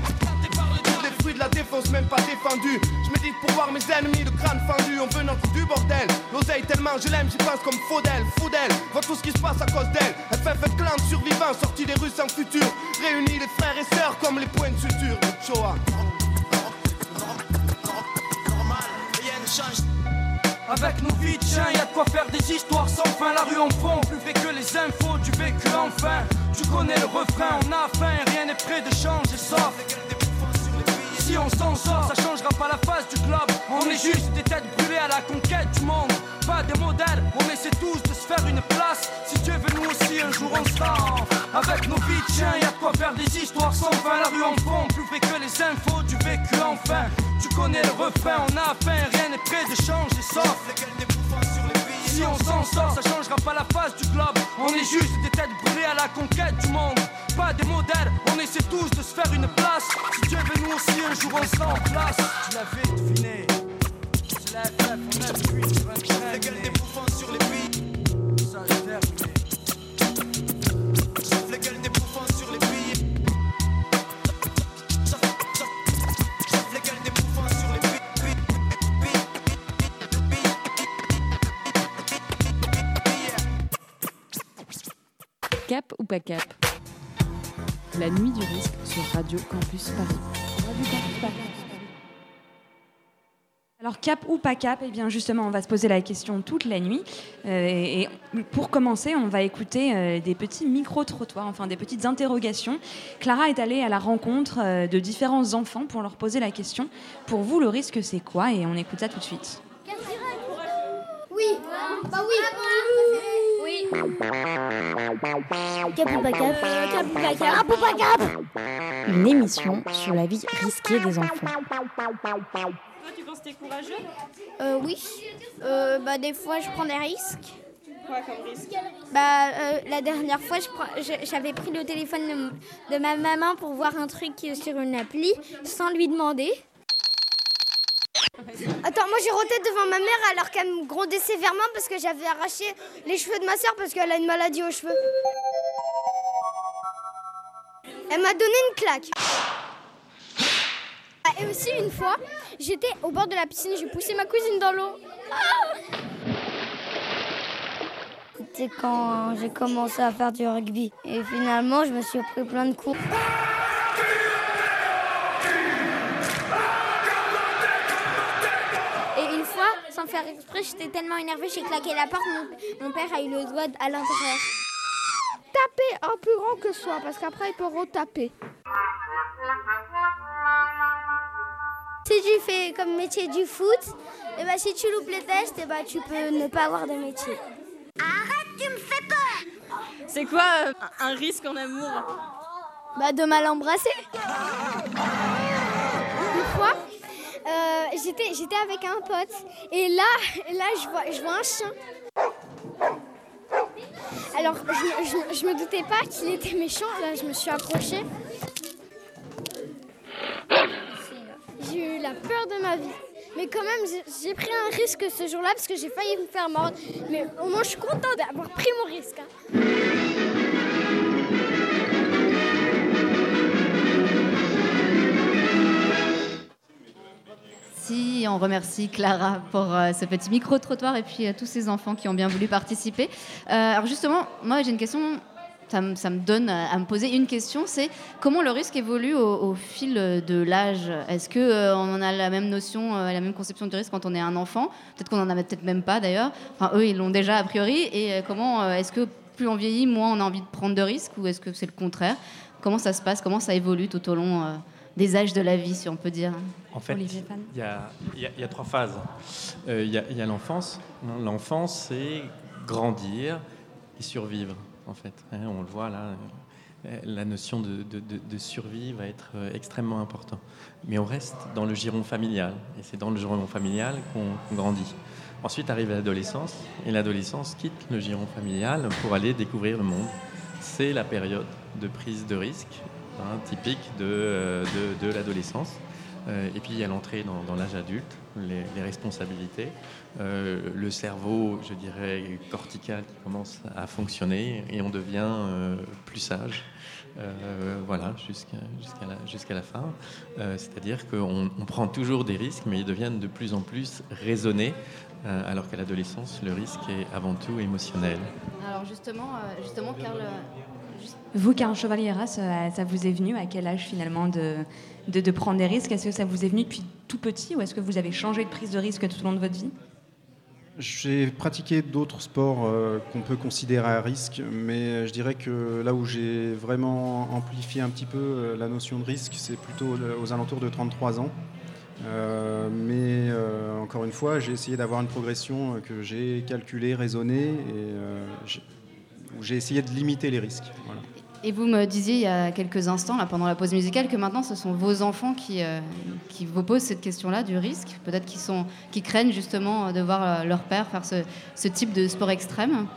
Les fruits de la défense, même pas défendu. Je médite pour voir mes ennemis, le crâne fendu. On veut notre du bordel. L'oseille tellement je l'aime, j'y pense comme Faudel, Faudel. Vois tout ce qui se passe à cause d'elle. FF clan de survivants, sorti des rues sans futur. Réunis les frères et sœurs comme les points de suture. Shoah. Avec nos vies de chiens, y a de quoi faire des histoires sans fin. La rue en fond, plus fait que les infos du vécu enfin. Tu connais le refrain, on a faim, rien n'est prêt de changer, sauf si on s'en sort, ça changera pas la face du globe. On est juste des têtes brûlées à la conquête du monde. Pas des modèles, on essaie tous de se faire une place. Si Dieu veut nous aussi, un jour on sera. Avec nos vies de chiens, y a de quoi faire des histoires sans fin. La rue en fond, plus fait que les infos du vécu enfin. Tu connais le refrain, on a faim, rien n'est prêt de changer, sauf si on s'en sort, ça changera pas la face du globe. On est juste des têtes brûlées à la conquête du monde. Pas des modèles, essaie tous de se faire une place. Si Dieu veut nous aussi, un jour on sera en place. Tu l'avais deviné. C'est la on a depuis 25 Les gueules des bouffons sur les billes. Ça est terminé. Les gueules des bouffons sur les. Les gueules des bouffons sur les. Cap ou pas cap? La nuit du risque sur Radio Campus Paris. Radio Campus Paris. Alors cap ou pas cap Eh bien justement, on va se poser la question toute la nuit. Euh, et, et pour commencer, on va écouter euh, des petits micro-trottoirs, enfin des petites interrogations. Clara est allée à la rencontre euh, de différents enfants pour leur poser la question. Pour vous, le risque, c'est quoi? Et on écoute ça tout de suite. Oui, bah oui. Une émission sur la vie risquée des enfants. Toi, tu penses que t'es courageux? Euh, oui. Euh, bah des fois je prends des risques. quoi comme risque? Bah, euh, la dernière fois, j'avais pris le téléphone de, de ma maman pour voir un truc sur une appli sans lui demander. Attends, moi j'ai roté devant ma mère alors qu'elle me grondait sévèrement parce que j'avais arraché les cheveux de ma soeur parce qu'elle a une maladie aux cheveux. Elle m'a donné une claque. Ah, Et aussi une fois, j'étais au bord de la piscine, j'ai poussé ma cousine dans l'eau. C'était quand j'ai commencé à faire du rugby. Et finalement, je me suis pris plein de coups. Sans faire exprès, j'étais tellement énervée, j'ai claqué la porte. Mon, mon père a eu le doigt à l'intérieur. Taper un plus grand que soi, parce qu'après, il peut retaper. Si tu fais comme métier du foot, et bah, si tu loupes les tests, et bah, tu peux ne pas avoir de métier. Arrête, tu me fais peur C'est quoi euh, un risque en amour? Bah de mal embrasser. Euh, j'étais, j'étais avec un pote et là, là je, vois, je vois un chien. Alors je, je, me doutais pas qu'il était méchant, là je me suis approchée. J'ai eu la peur de ma vie. Mais quand même, j'ai- j'ai pris un risque ce jour-là parce que j'ai failli me faire mordre. Mais au moins, je suis contente d'avoir pris mon risque. hein. On remercie Clara pour euh, ce petit micro-trottoir et puis euh, tous ces enfants qui ont bien voulu participer. Euh, alors justement, moi j'ai une question, ça me, donne à, me poser une question, c'est comment le risque évolue au, fil de l'âge? Est-ce qu'on on a la même notion, euh, la même conception du risque quand on est un enfant? Peut-être qu'on en a peut-être même pas d'ailleurs. Enfin, eux, ils l'ont déjà a priori. Et euh, comment euh, est-ce que plus on vieillit, moins on a envie de prendre de risques ou est-ce que c'est le contraire? Comment ça se passe? Comment ça évolue tout au long euh, des âges de la vie, si on peut dire En fait, il y a, y a- il y a trois phases. Euh, Il y a, l'enfance. L'enfance, c'est grandir et survivre, en fait. Hein, on le voit là. euh, La notion de, de- de- de survie va être euh, extrêmement importante. Mais on reste dans le giron familial. Et c'est dans le giron familial qu'on qu'on grandit. Ensuite arrive l'adolescence. Et l'adolescence quitte le giron familial pour aller découvrir le monde. C'est la période de prise de risque hein, typique de, euh, de- de l'adolescence. Euh, et puis il y a l'entrée dans, l'âge adulte, les, responsabilités, euh, le cerveau, je dirais, cortical qui commence à fonctionner et on devient plus sage. Voilà, jusqu'à la, la fin. C'est-à-dire qu'on on prend toujours des risques, mais ils deviennent de plus en plus raisonnés, alors qu'à l'adolescence, le risque est avant tout émotionnel. Alors justement, justement Vous, Karl Chevalier-Ras, ça, ça vous est venu à quel âge finalement de, prendre des risques? Est-ce que ça vous est venu depuis tout petit ou est-ce que vous avez changé de prise de risque tout au long de votre vie? J'ai pratiqué d'autres sports euh, qu'on peut considérer à risque, mais je dirais que là où j'ai vraiment amplifié un petit peu euh, la notion de risque, c'est plutôt aux alentours de 33 ans. Euh, mais euh, encore une fois, j'ai essayé d'avoir une progression euh, que j'ai calculée, raisonnée, et euh, où j'ai essayé de limiter les risques. Voilà. Et vous me disiez il y a quelques instants, là, pendant la pause musicale, que maintenant ce sont vos enfants qui, euh, qui vous posent cette question-là du risque. Peut-être qu'ils sont, qui craignent justement de voir euh, leur père faire ce, ce type de sport extrême.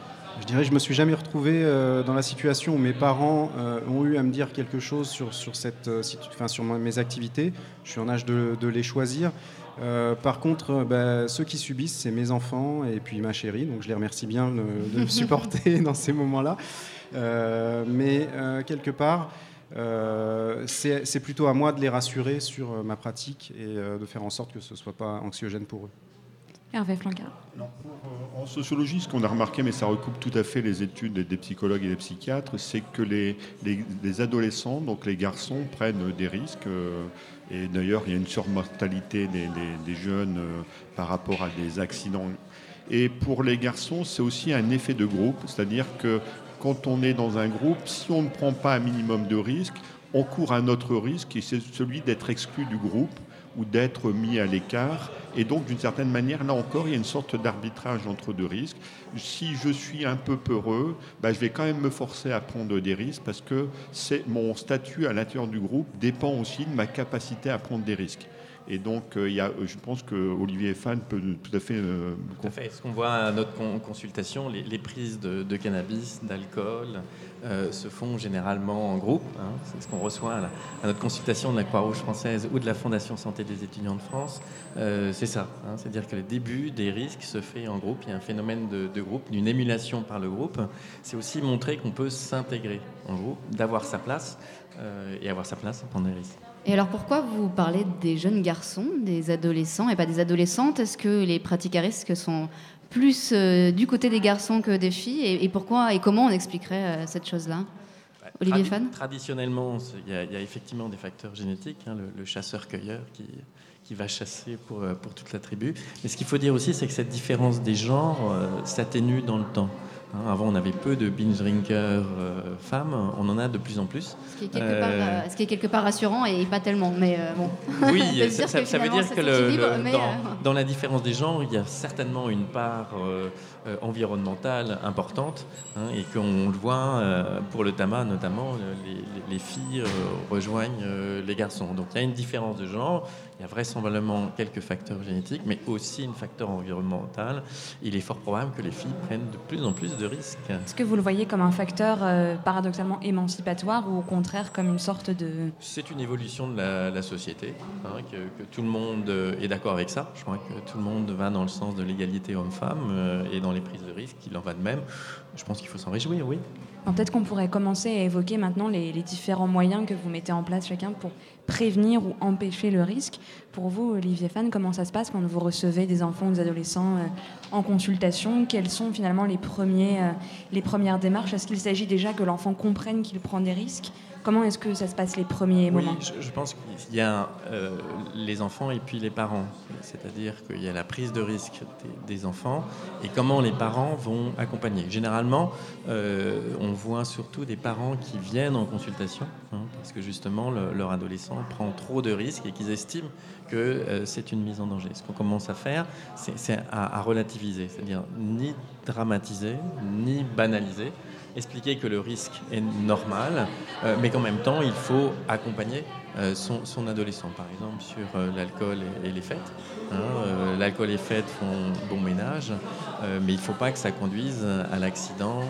Je dirais que je me suis jamais retrouvé euh, dans la situation où mes parents euh, ont eu à me dire quelque chose sur, sur, cette, enfin, sur mes activités. Je suis en âge de, de les choisir. Euh, par contre, euh, bah, ceux qui subissent, c'est mes enfants et puis ma chérie. Donc je les remercie bien de, de me supporter dans ces moments-là. Euh, mais euh, quelque part, euh, c'est plutôt à moi de les rassurer sur ma pratique et euh, de faire en sorte que ce ne soit pas anxiogène pour eux. Hervé Flancard. En sociologie, ce qu'on a remarqué, mais ça recoupe tout à fait les études des psychologues et des psychiatres, c'est que les, les- les adolescents, donc les garçons, prennent des risques. Et d'ailleurs, il y a une surmortalité des, jeunes euh, par rapport à des accidents. Et pour les garçons, c'est aussi un effet de groupe, c'est-à-dire que quand on est dans un groupe, si on ne prend pas un minimum de risques, on court un autre risque, et c'est celui d'être exclu du groupe ou d'être mis à l'écart. Et donc, d'une certaine manière, là encore, il y a une sorte d'arbitrage entre deux risques. Si je suis un peu peureux, bah, je vais quand même me forcer à prendre des risques parce que c'est mon statut à l'intérieur du groupe dépend aussi de ma capacité à prendre des risques. Et donc, il y a, je pense que Olivier Fan peut tout à fait. tout à fait. Ce qu'on voit à notre consultation, les, prises de cannabis, d'alcool, euh, se font généralement en groupe. Hein. C'est ce qu'on reçoit à, notre consultation de la Croix-Rouge française ou de la Fondation Santé des étudiants de France. Euh, c'est ça. Hein. C'est-à-dire que le début des risques se fait en groupe. Il y a un phénomène de, groupe, d'une émulation par le groupe. C'est aussi montrer qu'on peut s'intégrer en groupe, d'avoir sa place euh, et avoir sa place pendant les risques. Et alors pourquoi vous parlez des jeunes garçons, des adolescents et pas des adolescentes? Est-ce que les pratiques à risque sont plus euh, du côté des garçons que des filles et, pourquoi et comment on expliquerait euh, cette chose-là? Bah, Olivier Fan? Traditionnellement, il y, a effectivement des facteurs génétiques, hein, le, chasseur-cueilleur qui, qui, va chasser pour, euh, pour, toute la tribu. Mais ce qu'il faut dire aussi, c'est que cette différence des genres s'atténue dans le temps. Hein, avant, on avait peu de binge drinkers euh, femmes, on en a de plus en plus. Ce qui est quelque, part, euh, ce qui est quelque part, rassurant et pas tellement, mais euh, bon. Oui, ça, veut dire que le, dans, la différence des genres, il y a certainement une part environnementale importante hein, et qu'on le voit pour le tabac notamment, les, les filles rejoignent les garçons. Donc il y a une différence de genre. Il y a vraisemblablement quelques facteurs génétiques, mais aussi un facteur environnemental. Il est fort probable que les filles prennent de plus en plus de risques. Est-ce que vous le voyez comme un facteur euh, paradoxalement émancipatoire ou au contraire comme une sorte de... C'est une évolution de la, société, hein, que, tout le monde euh, est d'accord avec ça. Je crois que tout le monde va dans le sens de l'égalité homme-femme euh, et dans les prises de risques, il en va de même. Je pense qu'il faut s'en réjouir, oui. Peut-être qu'on pourrait commencer à évoquer maintenant les, différents moyens que vous mettez en place chacun pour prévenir ou empêcher le risque. Pour vous, Olivier Fan, comment ça se passe quand vous recevez des enfants ou des adolescents euh, en consultation? Quelles sont finalement les, premiers, euh, les premières démarches? Est-ce qu'il s'agit déjà que l'enfant comprenne qu'il prend des risques? Comment est-ce que ça se passe les premiers moments? Oui, je, pense qu'il y a euh, les enfants et puis les parents. C'est-à-dire qu'il y a la prise de risque des, enfants et comment les parents vont accompagner. Généralement, euh, on voit surtout des parents qui viennent en consultation hein, parce que justement leur adolescent prend trop de risques et qu'ils estiment que euh, c'est une mise en danger. Ce qu'on commence à faire, c'est à relativiser, c'est-à-dire ni dramatiser, ni banaliser expliquer que le risque est normal, euh, mais qu'en même temps, il faut accompagner euh, son, adolescent, par exemple, sur euh, l'alcool et, les fêtes. Hein. l'alcool et les fêtes font bon ménage, mais il ne faut pas que ça conduise à l'accident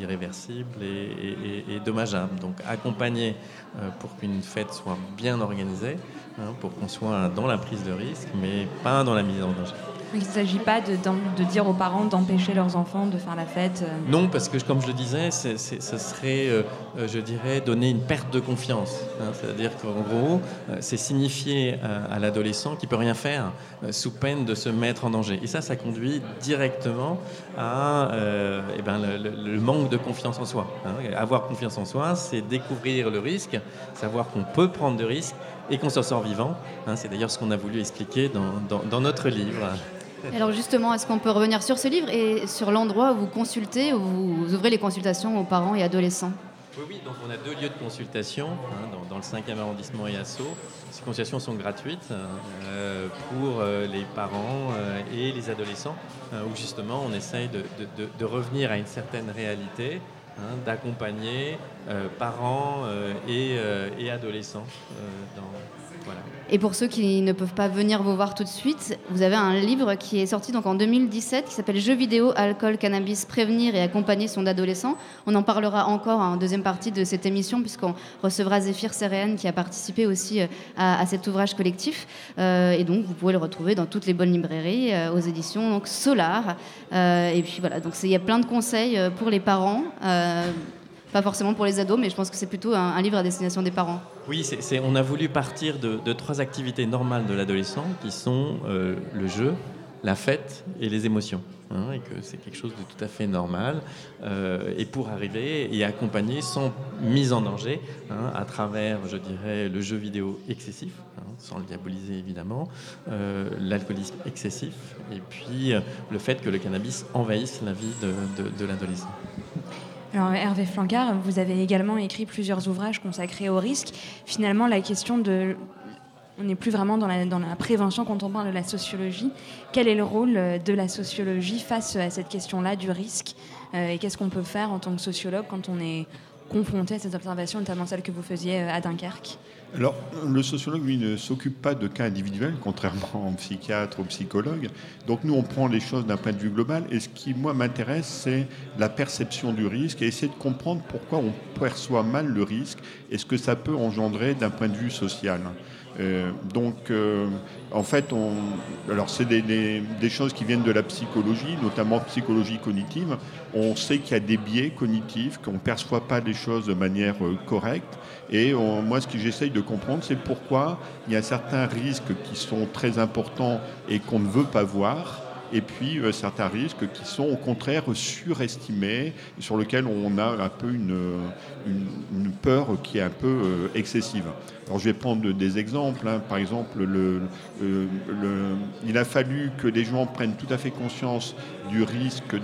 irréversible et, dommageable. Donc accompagner pour qu'une fête soit bien organisée, hein, pour qu'on soit dans la prise de risque, mais pas dans la mise en danger. Il ne s'agit pas de, de, dire aux parents d'empêcher leurs enfants de faire la fête euh. Non, parce que comme je le disais, ce serait, euh, euh, je dirais, donner une perte de confiance. Hein. C'est-à-dire qu'en gros, c'est signifier à, l'adolescent qu'il peut rien faire sous peine de se mettre en danger. Et ça, ça conduit directement à eh ben, le, manque de confiance en soi. Hein. Avoir confiance en soi, c'est découvrir le risque, savoir qu'on peut prendre de risques et qu'on s'en sort vivant. Hein. c'est d'ailleurs ce qu'on a voulu expliquer dans, dans notre livre. Alors justement, est-ce qu'on peut revenir sur ce livre et sur l'endroit où vous consultez, où vous ouvrez les consultations aux parents et adolescents? Oui, oui, donc on a deux lieux de consultation hein, dans, le 5e arrondissement et à Sceaux. Ces consultations sont gratuites euh, pour euh, les parents euh, et les adolescents, où justement on essaye de, revenir à une certaine réalité, hein, d'accompagner parents et, adolescents et pour ceux qui ne peuvent pas venir vous voir tout de suite, vous avez un livre qui est sorti donc en 2017 qui s'appelle Jeux vidéo, alcool, cannabis, prévenir et accompagner son adolescent. On en parlera encore en deuxième partie de cette émission puisqu'on recevra Zéphyr Séréenne qui a participé aussi euh, à, cet ouvrage collectif. Euh, et donc vous pouvez le retrouver dans toutes les bonnes librairies euh, aux éditions donc Solar. et puis voilà, donc il y a plein de conseils pour les parents pas forcément pour les ados, mais je pense que c'est plutôt un, livre à destination des parents. Oui, on a voulu partir de, trois activités normales de l'adolescent, qui sont euh, le jeu, la fête et les émotions. Hein, et que c'est quelque chose de tout à fait normal. Euh, et pour arriver et accompagner sans mise en danger, hein, à travers, je dirais, le jeu vidéo excessif, hein, sans le diaboliser évidemment, euh, l'alcoolisme excessif, et puis le fait que le cannabis envahisse la vie de l'adolescent. Alors, Hervé Flancard, vous avez également écrit plusieurs ouvrages consacrés au risque. Finalement, la question de. On n'est plus vraiment dans la, prévention quand on parle de la sociologie. Quel est le rôle de la sociologie face à cette question-là du risque euh, Et qu'est-ce qu'on peut faire en tant que sociologue quand on est confronté à ces observations, notamment celles que vous faisiez euh, à Dunkerque Alors, le sociologue, lui, ne s'occupe pas de cas individuels, contrairement au psychiatre, au psychologue. Donc, nous, on prend les choses d'un point de vue global. Et ce qui, moi, m'intéresse, c'est la perception du risque et essayer de comprendre pourquoi on perçoit mal le risque et ce que ça peut engendrer d'un point de vue social. Euh, donc, euh, en fait, on, alors c'est des, choses qui viennent de la psychologie, notamment psychologie cognitive. On sait qu'il y a des biais cognitifs, qu'on ne perçoit pas les choses de manière euh, correcte. Et moi, ce que j'essaye de comprendre, c'est pourquoi il y a certains risques qui sont très importants et qu'on ne veut pas voir et puis certains risques qui sont au contraire surestimés, sur lesquels on a un peu une, peur qui est un peu excessive. Alors je vais prendre des exemples. Hein. Par exemple, le, le, il a fallu que les gens prennent tout à fait conscience du risque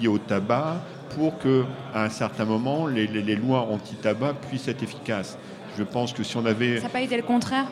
lié au tabac pour que, à un certain moment, les, les, les lois anti-tabac puissent être efficaces. Je pense que si on avait... Ça n'a pas été le contraire?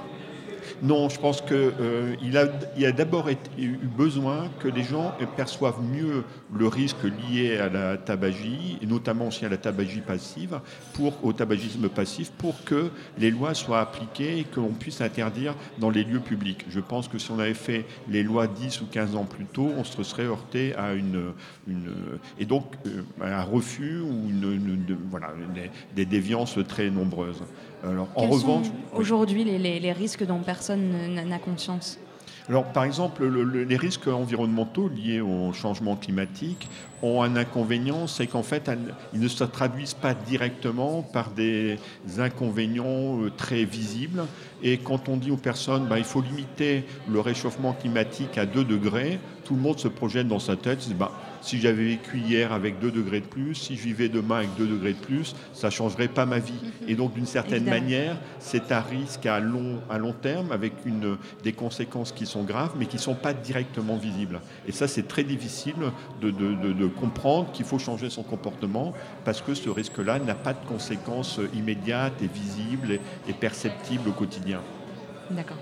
Non, je pense qu'il euh, a, il a d'abord eu besoin que les gens perçoivent mieux le risque lié à la tabagie, et notamment aussi à la tabagie passive, pour, au tabagisme passif, pour que les lois soient appliquées et que l'on puisse interdire dans les lieux publics. Je pense que si on avait fait les lois 10 ou 15 ans plus tôt, on se serait heurté à une... une et donc euh, un refus ou une, voilà, des, des déviances très nombreuses. Alors, en revanche, aujourd'hui les, les, risques dont personne n'a conscience alors, par exemple, les risques environnementaux liés au changement climatique ont un inconvénient, c'est qu'en fait, ils ne se traduisent pas directement par des inconvénients euh, très visibles. Et quand on dit aux personnes, bah, il faut limiter le réchauffement climatique à 2 degrés, tout le monde se projette dans sa tête, bah, si j'avais vécu hier avec 2 degrés de plus, si je vivais demain avec 2 degrés de plus, ça ne changerait pas ma vie. Mhm. Et donc, d'une certaine manière, c'est un risque à long, à long terme avec une, des conséquences qui sont graves, mais qui ne sont pas directement visibles. Et ça, c'est très difficile de, de, de, comprendre qu'il faut changer son comportement parce que ce risque-là n'a pas de conséquences immédiates et visibles et perceptibles au quotidien. D'accord.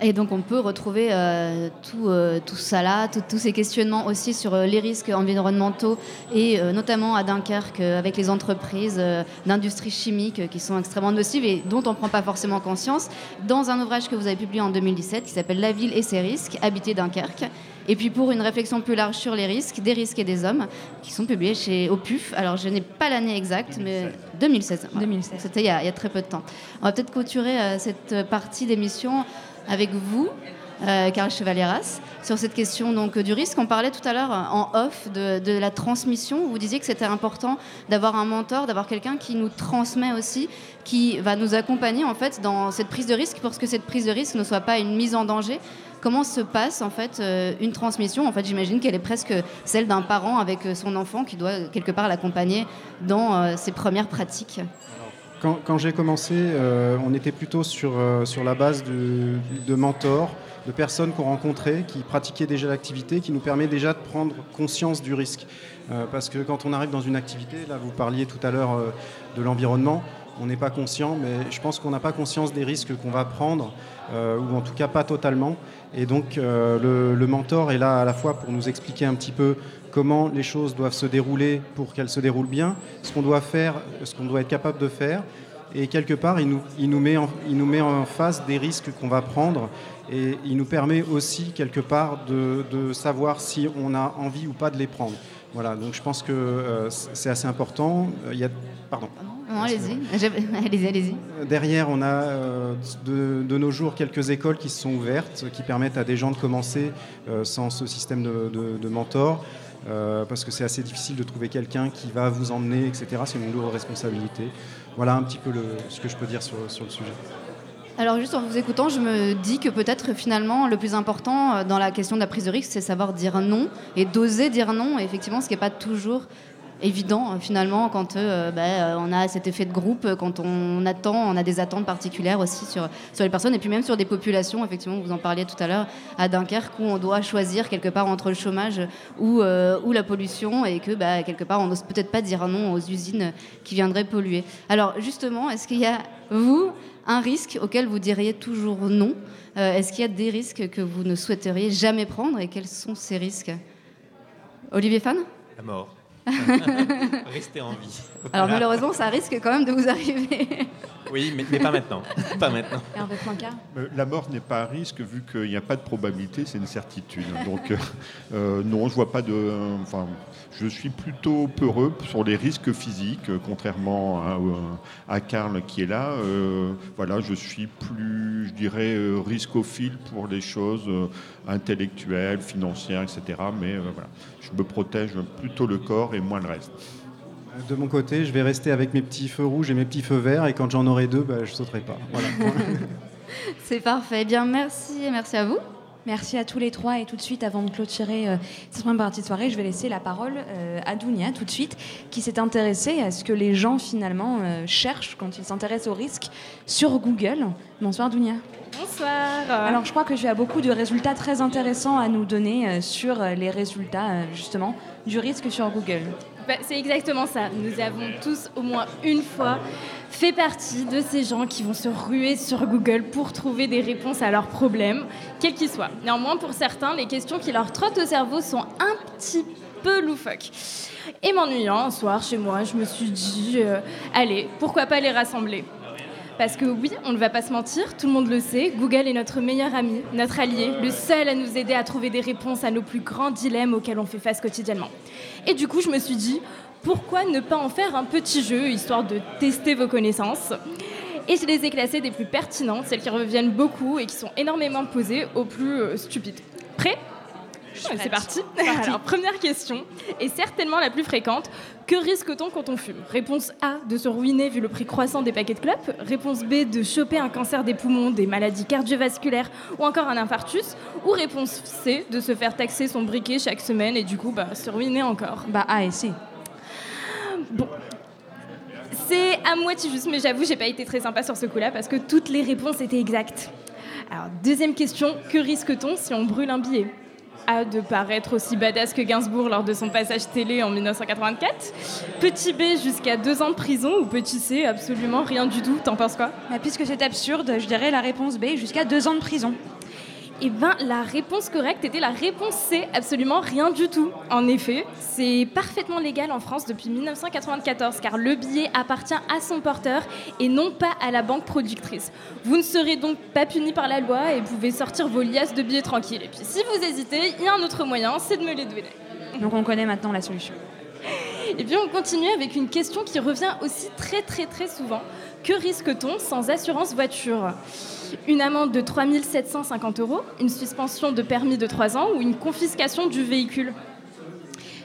Et donc on peut retrouver euh, tout, euh, tout, ça là, tous ces questionnements aussi sur euh, les risques environnementaux et notamment à Dunkerque avec les entreprises d'industrie chimique qui sont extrêmement nocives et dont on ne prend pas forcément conscience dans un ouvrage que vous avez publié en 2017 qui s'appelle La ville et ses risques, habiter Dunkerque. Et puis pour une réflexion plus large sur les risques, des risques et des hommes, qui sont publiés chez Opuf. Alors je n'ai pas l'année exacte, mais 2016. 2016. C'était il, y a très peu de temps. On va peut-être clôturer cette partie d'émission avec vous, euh, Carl Chevalieras, sur cette question donc, du risque. On parlait tout à l'heure en off de, la transmission. Vous disiez que c'était important d'avoir un mentor, d'avoir quelqu'un qui nous transmet aussi, qui va nous accompagner en fait dans cette prise de risque pour que cette prise de risque ne soit pas une mise en danger. Comment se passe en fait euh, une transmission? En fait, j'imagine qu'elle est presque celle d'un parent avec son enfant qui doit quelque part l'accompagner dans euh, ses premières pratiques. Quand, j'ai commencé, euh, on était plutôt sur, euh, sur la base de, mentors, de personnes qu'on rencontrait, qui pratiquaient déjà l'activité, qui nous permet déjà de prendre conscience du risque. Euh, parce que quand on arrive dans une activité, là vous parliez tout à l'heure de l'environnement, on n'est pas conscient, mais je pense qu'on n'a pas conscience des risques qu'on va prendre, ou en tout cas pas totalement. Et donc le, le, mentor est là à la fois pour nous expliquer un petit peu comment les choses doivent se dérouler pour qu'elles se déroulent bien, ce qu'on doit faire, ce qu'on doit être capable de faire. Et quelque part, il nous, il nous, met, en, il nous met en face des risques qu'on va prendre. Et il nous permet aussi, quelque part, de, de, savoir si on a envie ou pas de les prendre. Voilà, donc je pense que euh, c'est assez important. Euh, il y a... Pardon. allez-y, allez-y, allez-y. Derrière, on a euh, de, de, nos jours quelques écoles qui se sont ouvertes, qui permettent à des gens de commencer sans ce système de, de mentor. Euh, parce que c'est assez difficile de trouver quelqu'un qui va vous emmener, etc. C'est une lourde responsabilité. Voilà un petit peu ce que je peux dire sur, sur le sujet. Alors juste en vous écoutant, je me dis que peut-être finalement le plus important euh, dans la question de la prise de risque, c'est savoir dire non et d'oser dire non. Effectivement, ce qui n'est pas toujours évident euh, finalement quand euh, bah, euh, on a cet effet de groupe, quand on attend, on a des attentes particulières aussi sur, sur les personnes et puis même sur des populations, effectivement, vous en parliez tout à l'heure à Dunkerque où on doit choisir quelque part entre le chômage ou, ou la pollution et que bah, quelque part on n'ose peut-être pas dire non aux usines qui viendraient polluer. Alors justement, est-ce qu'il y a, vous, un risque auquel vous diriez toujours non? Est-ce qu'il y a des risques que vous ne souhaiteriez jamais prendre et quels sont ces risques? Olivier Fan? La mort. Restez en vie. Alors malheureusement, ça risque quand même de vous arriver. Oui, mais, mais pas maintenant. Pas maintenant. Hervé Euh, La mort n'est pas un risque vu qu'il n'y a pas de probabilité, c'est une certitude. Donc euh, euh, non, je vois pas de. Enfin, je suis plutôt peureux sur les risques physiques, contrairement à, euh, à Karl qui est là. Euh, voilà, je suis plus, je dirais, riscophile pour les choses euh, intellectuelles, financières, etc. Mais euh, voilà, je me protège plutôt le corps et moins le reste. De mon côté, je vais rester avec mes petits feux rouges et mes petits feux verts, et quand j'en aurai deux, bah, je sauterai pas. Voilà. C'est parfait. Bien, merci, merci à vous. Merci à tous les trois. Et tout de suite, avant de clôturer euh, cette première partie de soirée, je vais laisser la parole euh, à Dounia, tout de suite, qui s'est intéressée à ce que les gens, finalement, euh, cherchent quand ils s'intéressent au risque sur Google. Bonsoir, Dounia. Bonsoir. Alors, je crois que tu as beaucoup de résultats très intéressants à nous donner sur les résultats, justement, du risque sur Google. Bah, c'est exactement ça. Nous avons tous au moins une fois fait partie de ces gens qui vont se ruer sur Google pour trouver des réponses à leurs problèmes, quels qu'ils soient. Néanmoins, pour certains, les questions qui leur trottent au cerveau sont un petit peu loufoques. Et m'ennuyant, un soir chez moi, je me suis dit, euh, allez, pourquoi pas les rassembler? Parce que oui, on ne va pas se mentir, tout le monde le sait, Google est notre meilleur ami, notre allié, le seul à nous aider à trouver des réponses à nos plus grands dilemmes auxquels on fait face quotidiennement. Et du coup, je me suis dit, pourquoi ne pas en faire un petit jeu, histoire de tester vos connaissances? Et je les ai classées des plus pertinentes, celles qui reviennent beaucoup et qui sont énormément posées aux plus euh, stupides. Prêt? C'est parti. Alors, première question, et certainement la plus fréquente. Que risque-t-on quand on fume? Réponse A, de se ruiner vu le prix croissant des paquets de clopes. Réponse B, de choper un cancer des poumons, des maladies cardiovasculaires ou encore un infarctus. Ou réponse C, de se faire taxer son briquet chaque semaine et du coup bah, se ruiner encore. Bah A et C. Bon. C'est à moitié juste, mais j'avoue, j'ai pas été très sympa sur ce coup-là parce que toutes les réponses étaient exactes. Alors, deuxième question, que risque-t-on si on brûle un billet? A. De paraître aussi badass que Gainsbourg lors de son passage télé en 1984. Petit B, jusqu'à deux ans de prison. Ou petit C, absolument rien du tout. T'en penses quoi? Bah, Puisque c'est absurde, je dirais la réponse B, jusqu'à deux ans de prison. Eh ben, la réponse correcte était la réponse C, absolument rien du tout. En effet, c'est parfaitement légal en France depuis 1994, car le billet appartient à son porteur et non pas à la banque productrice. Vous ne serez donc pas puni par la loi et pouvez sortir vos liasses de billets tranquilles. Et puis si vous hésitez, il y a un autre moyen, c'est de me les donner. Donc on connaît maintenant la solution. Et bien on continue avec une question qui revient aussi très très très souvent. Que risque-t-on sans assurance voiture? Une amende de 3 750 euros, une suspension de permis de 3 ans ou une confiscation du véhicule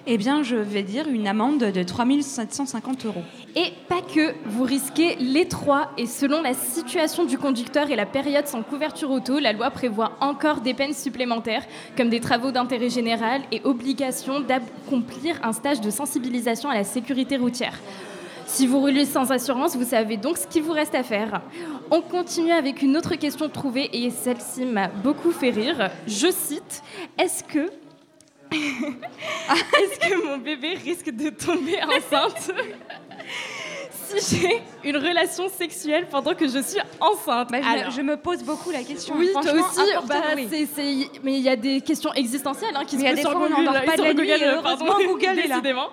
Eh bien, je vais dire une amende de 3750 euros. Et pas que, vous risquez les trois. Et selon la situation du conducteur et la période sans couverture auto, la loi prévoit encore des peines supplémentaires, comme des travaux d'intérêt général et obligation d'accomplir un stage de sensibilisation à la sécurité routière. Si vous roulez sans assurance, vous savez donc ce qu'il vous reste à faire. On continue avec une autre question trouvée et celle-ci m'a beaucoup fait rire. Je cite Est-ce que est-ce que mon bébé risque de tomber enceinte? Si j'ai une relation sexuelle pendant que je suis enceinte Bah, je, Alors, je me pose beaucoup la question. oui, toi aussi. bah, oui. Mais il y a des questions existentielles hein, qui Mais se posent sur fois, on Google. pas de la nuit, Google, pardon, heureusement, Google est là. décidément.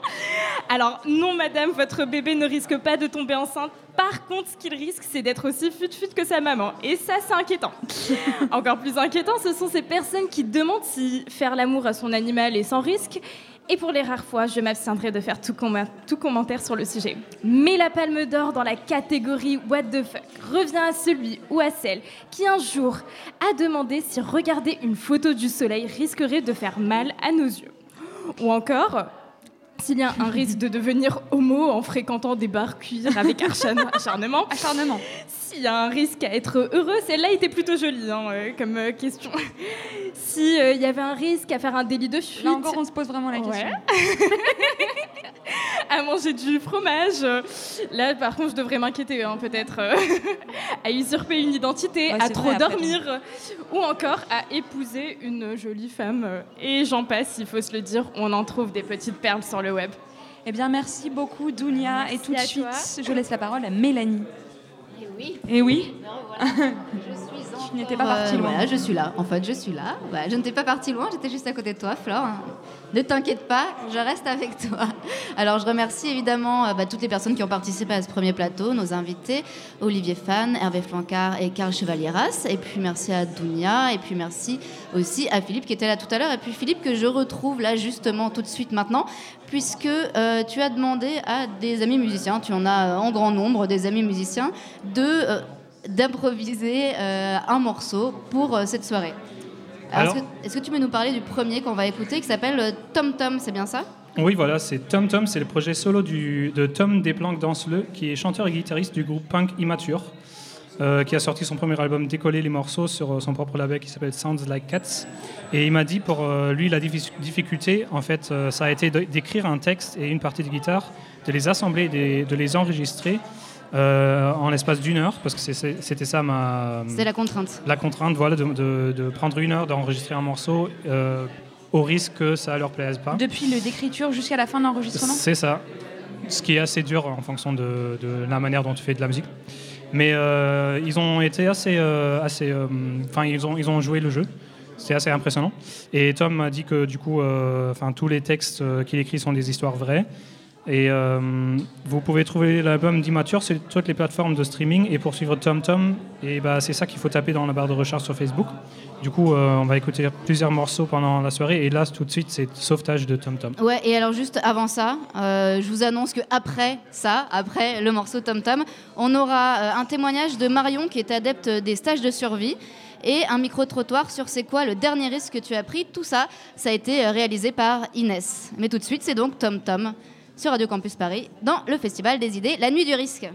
Alors, non, madame, votre bébé ne risque pas de tomber enceinte. Par contre, ce qu'il risque, c'est d'être aussi fut-fut que sa maman. Et ça, c'est inquiétant. Encore plus inquiétant, ce sont ces personnes qui demandent si faire l'amour à son animal est sans risque. Et pour les rares fois, je m'abstiendrai de faire tout, commentaire sur le sujet. Mais la palme d'or dans la catégorie What the fuck revient à celui ou à celle qui un jour a demandé si regarder une photo du soleil risquerait de faire mal à nos yeux. Ou encore, s'il y a un risque de devenir homo en fréquentant des bars cuir avec acharn- acharnement. Acharnement. S'il y a un risque à être heureux, celle-là était plutôt jolie hein, euh, comme euh, question. S'il y avait un risque à faire un délit de fuite. Là encore, on se pose vraiment la question. Ouais. à manger du fromage. Là, par contre, je devrais m'inquiéter, hein, peut-être. euh, à usurper une identité, Ouais, à trop vrai, dormir, ou encore à épouser une jolie femme. euh, Et j'en passe, il faut se le dire, on en trouve des petites perles sur le web. Eh bien, merci beaucoup, Dounia. Merci et tout de suite, toi. je laisse la parole à Mélanie. Oui. Et oui. Je n'étais pas partie loin. Voilà, je suis là. En fait, je suis là. Voilà, je n'étais pas partie loin, j'étais juste à côté de toi, Flore. Ne t'inquiète pas, je reste avec toi. Alors, je remercie évidemment euh, bah, toutes les personnes qui ont participé à ce premier plateau, nos invités, Olivier Fan, Hervé Flancard et Karl Chevalieras. Et puis, merci à Dounia. Et puis, merci aussi à Philippe qui était là tout à l'heure. Et puis, Philippe, que je retrouve là justement tout de suite maintenant, puisque euh, tu as demandé à des amis musiciens, tu en as euh, en grand nombre, des amis musiciens, de. d'improviser un morceau pour cette soirée. Est-ce que, tu peux nous parler du premier qu'on va écouter qui s'appelle euh, Tom Tom, c'est bien ça? Oui, voilà, c'est Tom Tom, c'est le projet solo du, de Tom Desplanques Danseleux, qui est chanteur et guitariste du groupe punk Immature, euh, qui a sorti son premier album Décoller les morceaux sur euh, son propre label qui s'appelle Sounds Like Cats. Et il m'a dit pour euh, lui la diffi- difficulté, en fait, euh, ça a été de- d'écrire un texte et une partie de guitare, de les assembler, des- de les enregistrer. Euh, en l'espace d'une heure, parce que c'était ça ma, C'est la contrainte. la contrainte, voilà, de, de- de prendre une heure d'enregistrer un morceau euh, au risque que ça leur plaise pas. Depuis le d'écriture jusqu'à la fin de l'enregistrement? C'est ça. Ce qui est assez dur en fonction de, de la manière dont tu fais de la musique. Mais euh, ils ont été assez. euh, assez euh, Enfin, ils, ont, ils ont joué le jeu. C'est assez impressionnant. Et Tom m'a dit que du coup, euh, enfin, tous les textes qu'il écrit sont des histoires vraies. Et euh, vous pouvez trouver l'album d'Immature sur toutes les plateformes de streaming et pour suivre Tom Tom, et bah, c'est ça qu'il faut taper dans la barre de recherche sur Facebook. Du coup, euh, on va écouter plusieurs morceaux pendant la soirée et là, tout de suite, c'est Sauvetage de Tom Tom. Ouais, et alors juste avant ça, euh, je vous annonce que après ça, après le morceau Tom Tom, on aura un témoignage de Marion qui est adepte des stages de survie et un micro-trottoir sur c'est quoi le dernier risque que tu as pris. Tout ça, ça a été réalisé par Inès. Mais tout de suite, c'est donc Tom Tom sur Radio Campus Paris dans le Festival des idées, la nuit du risque.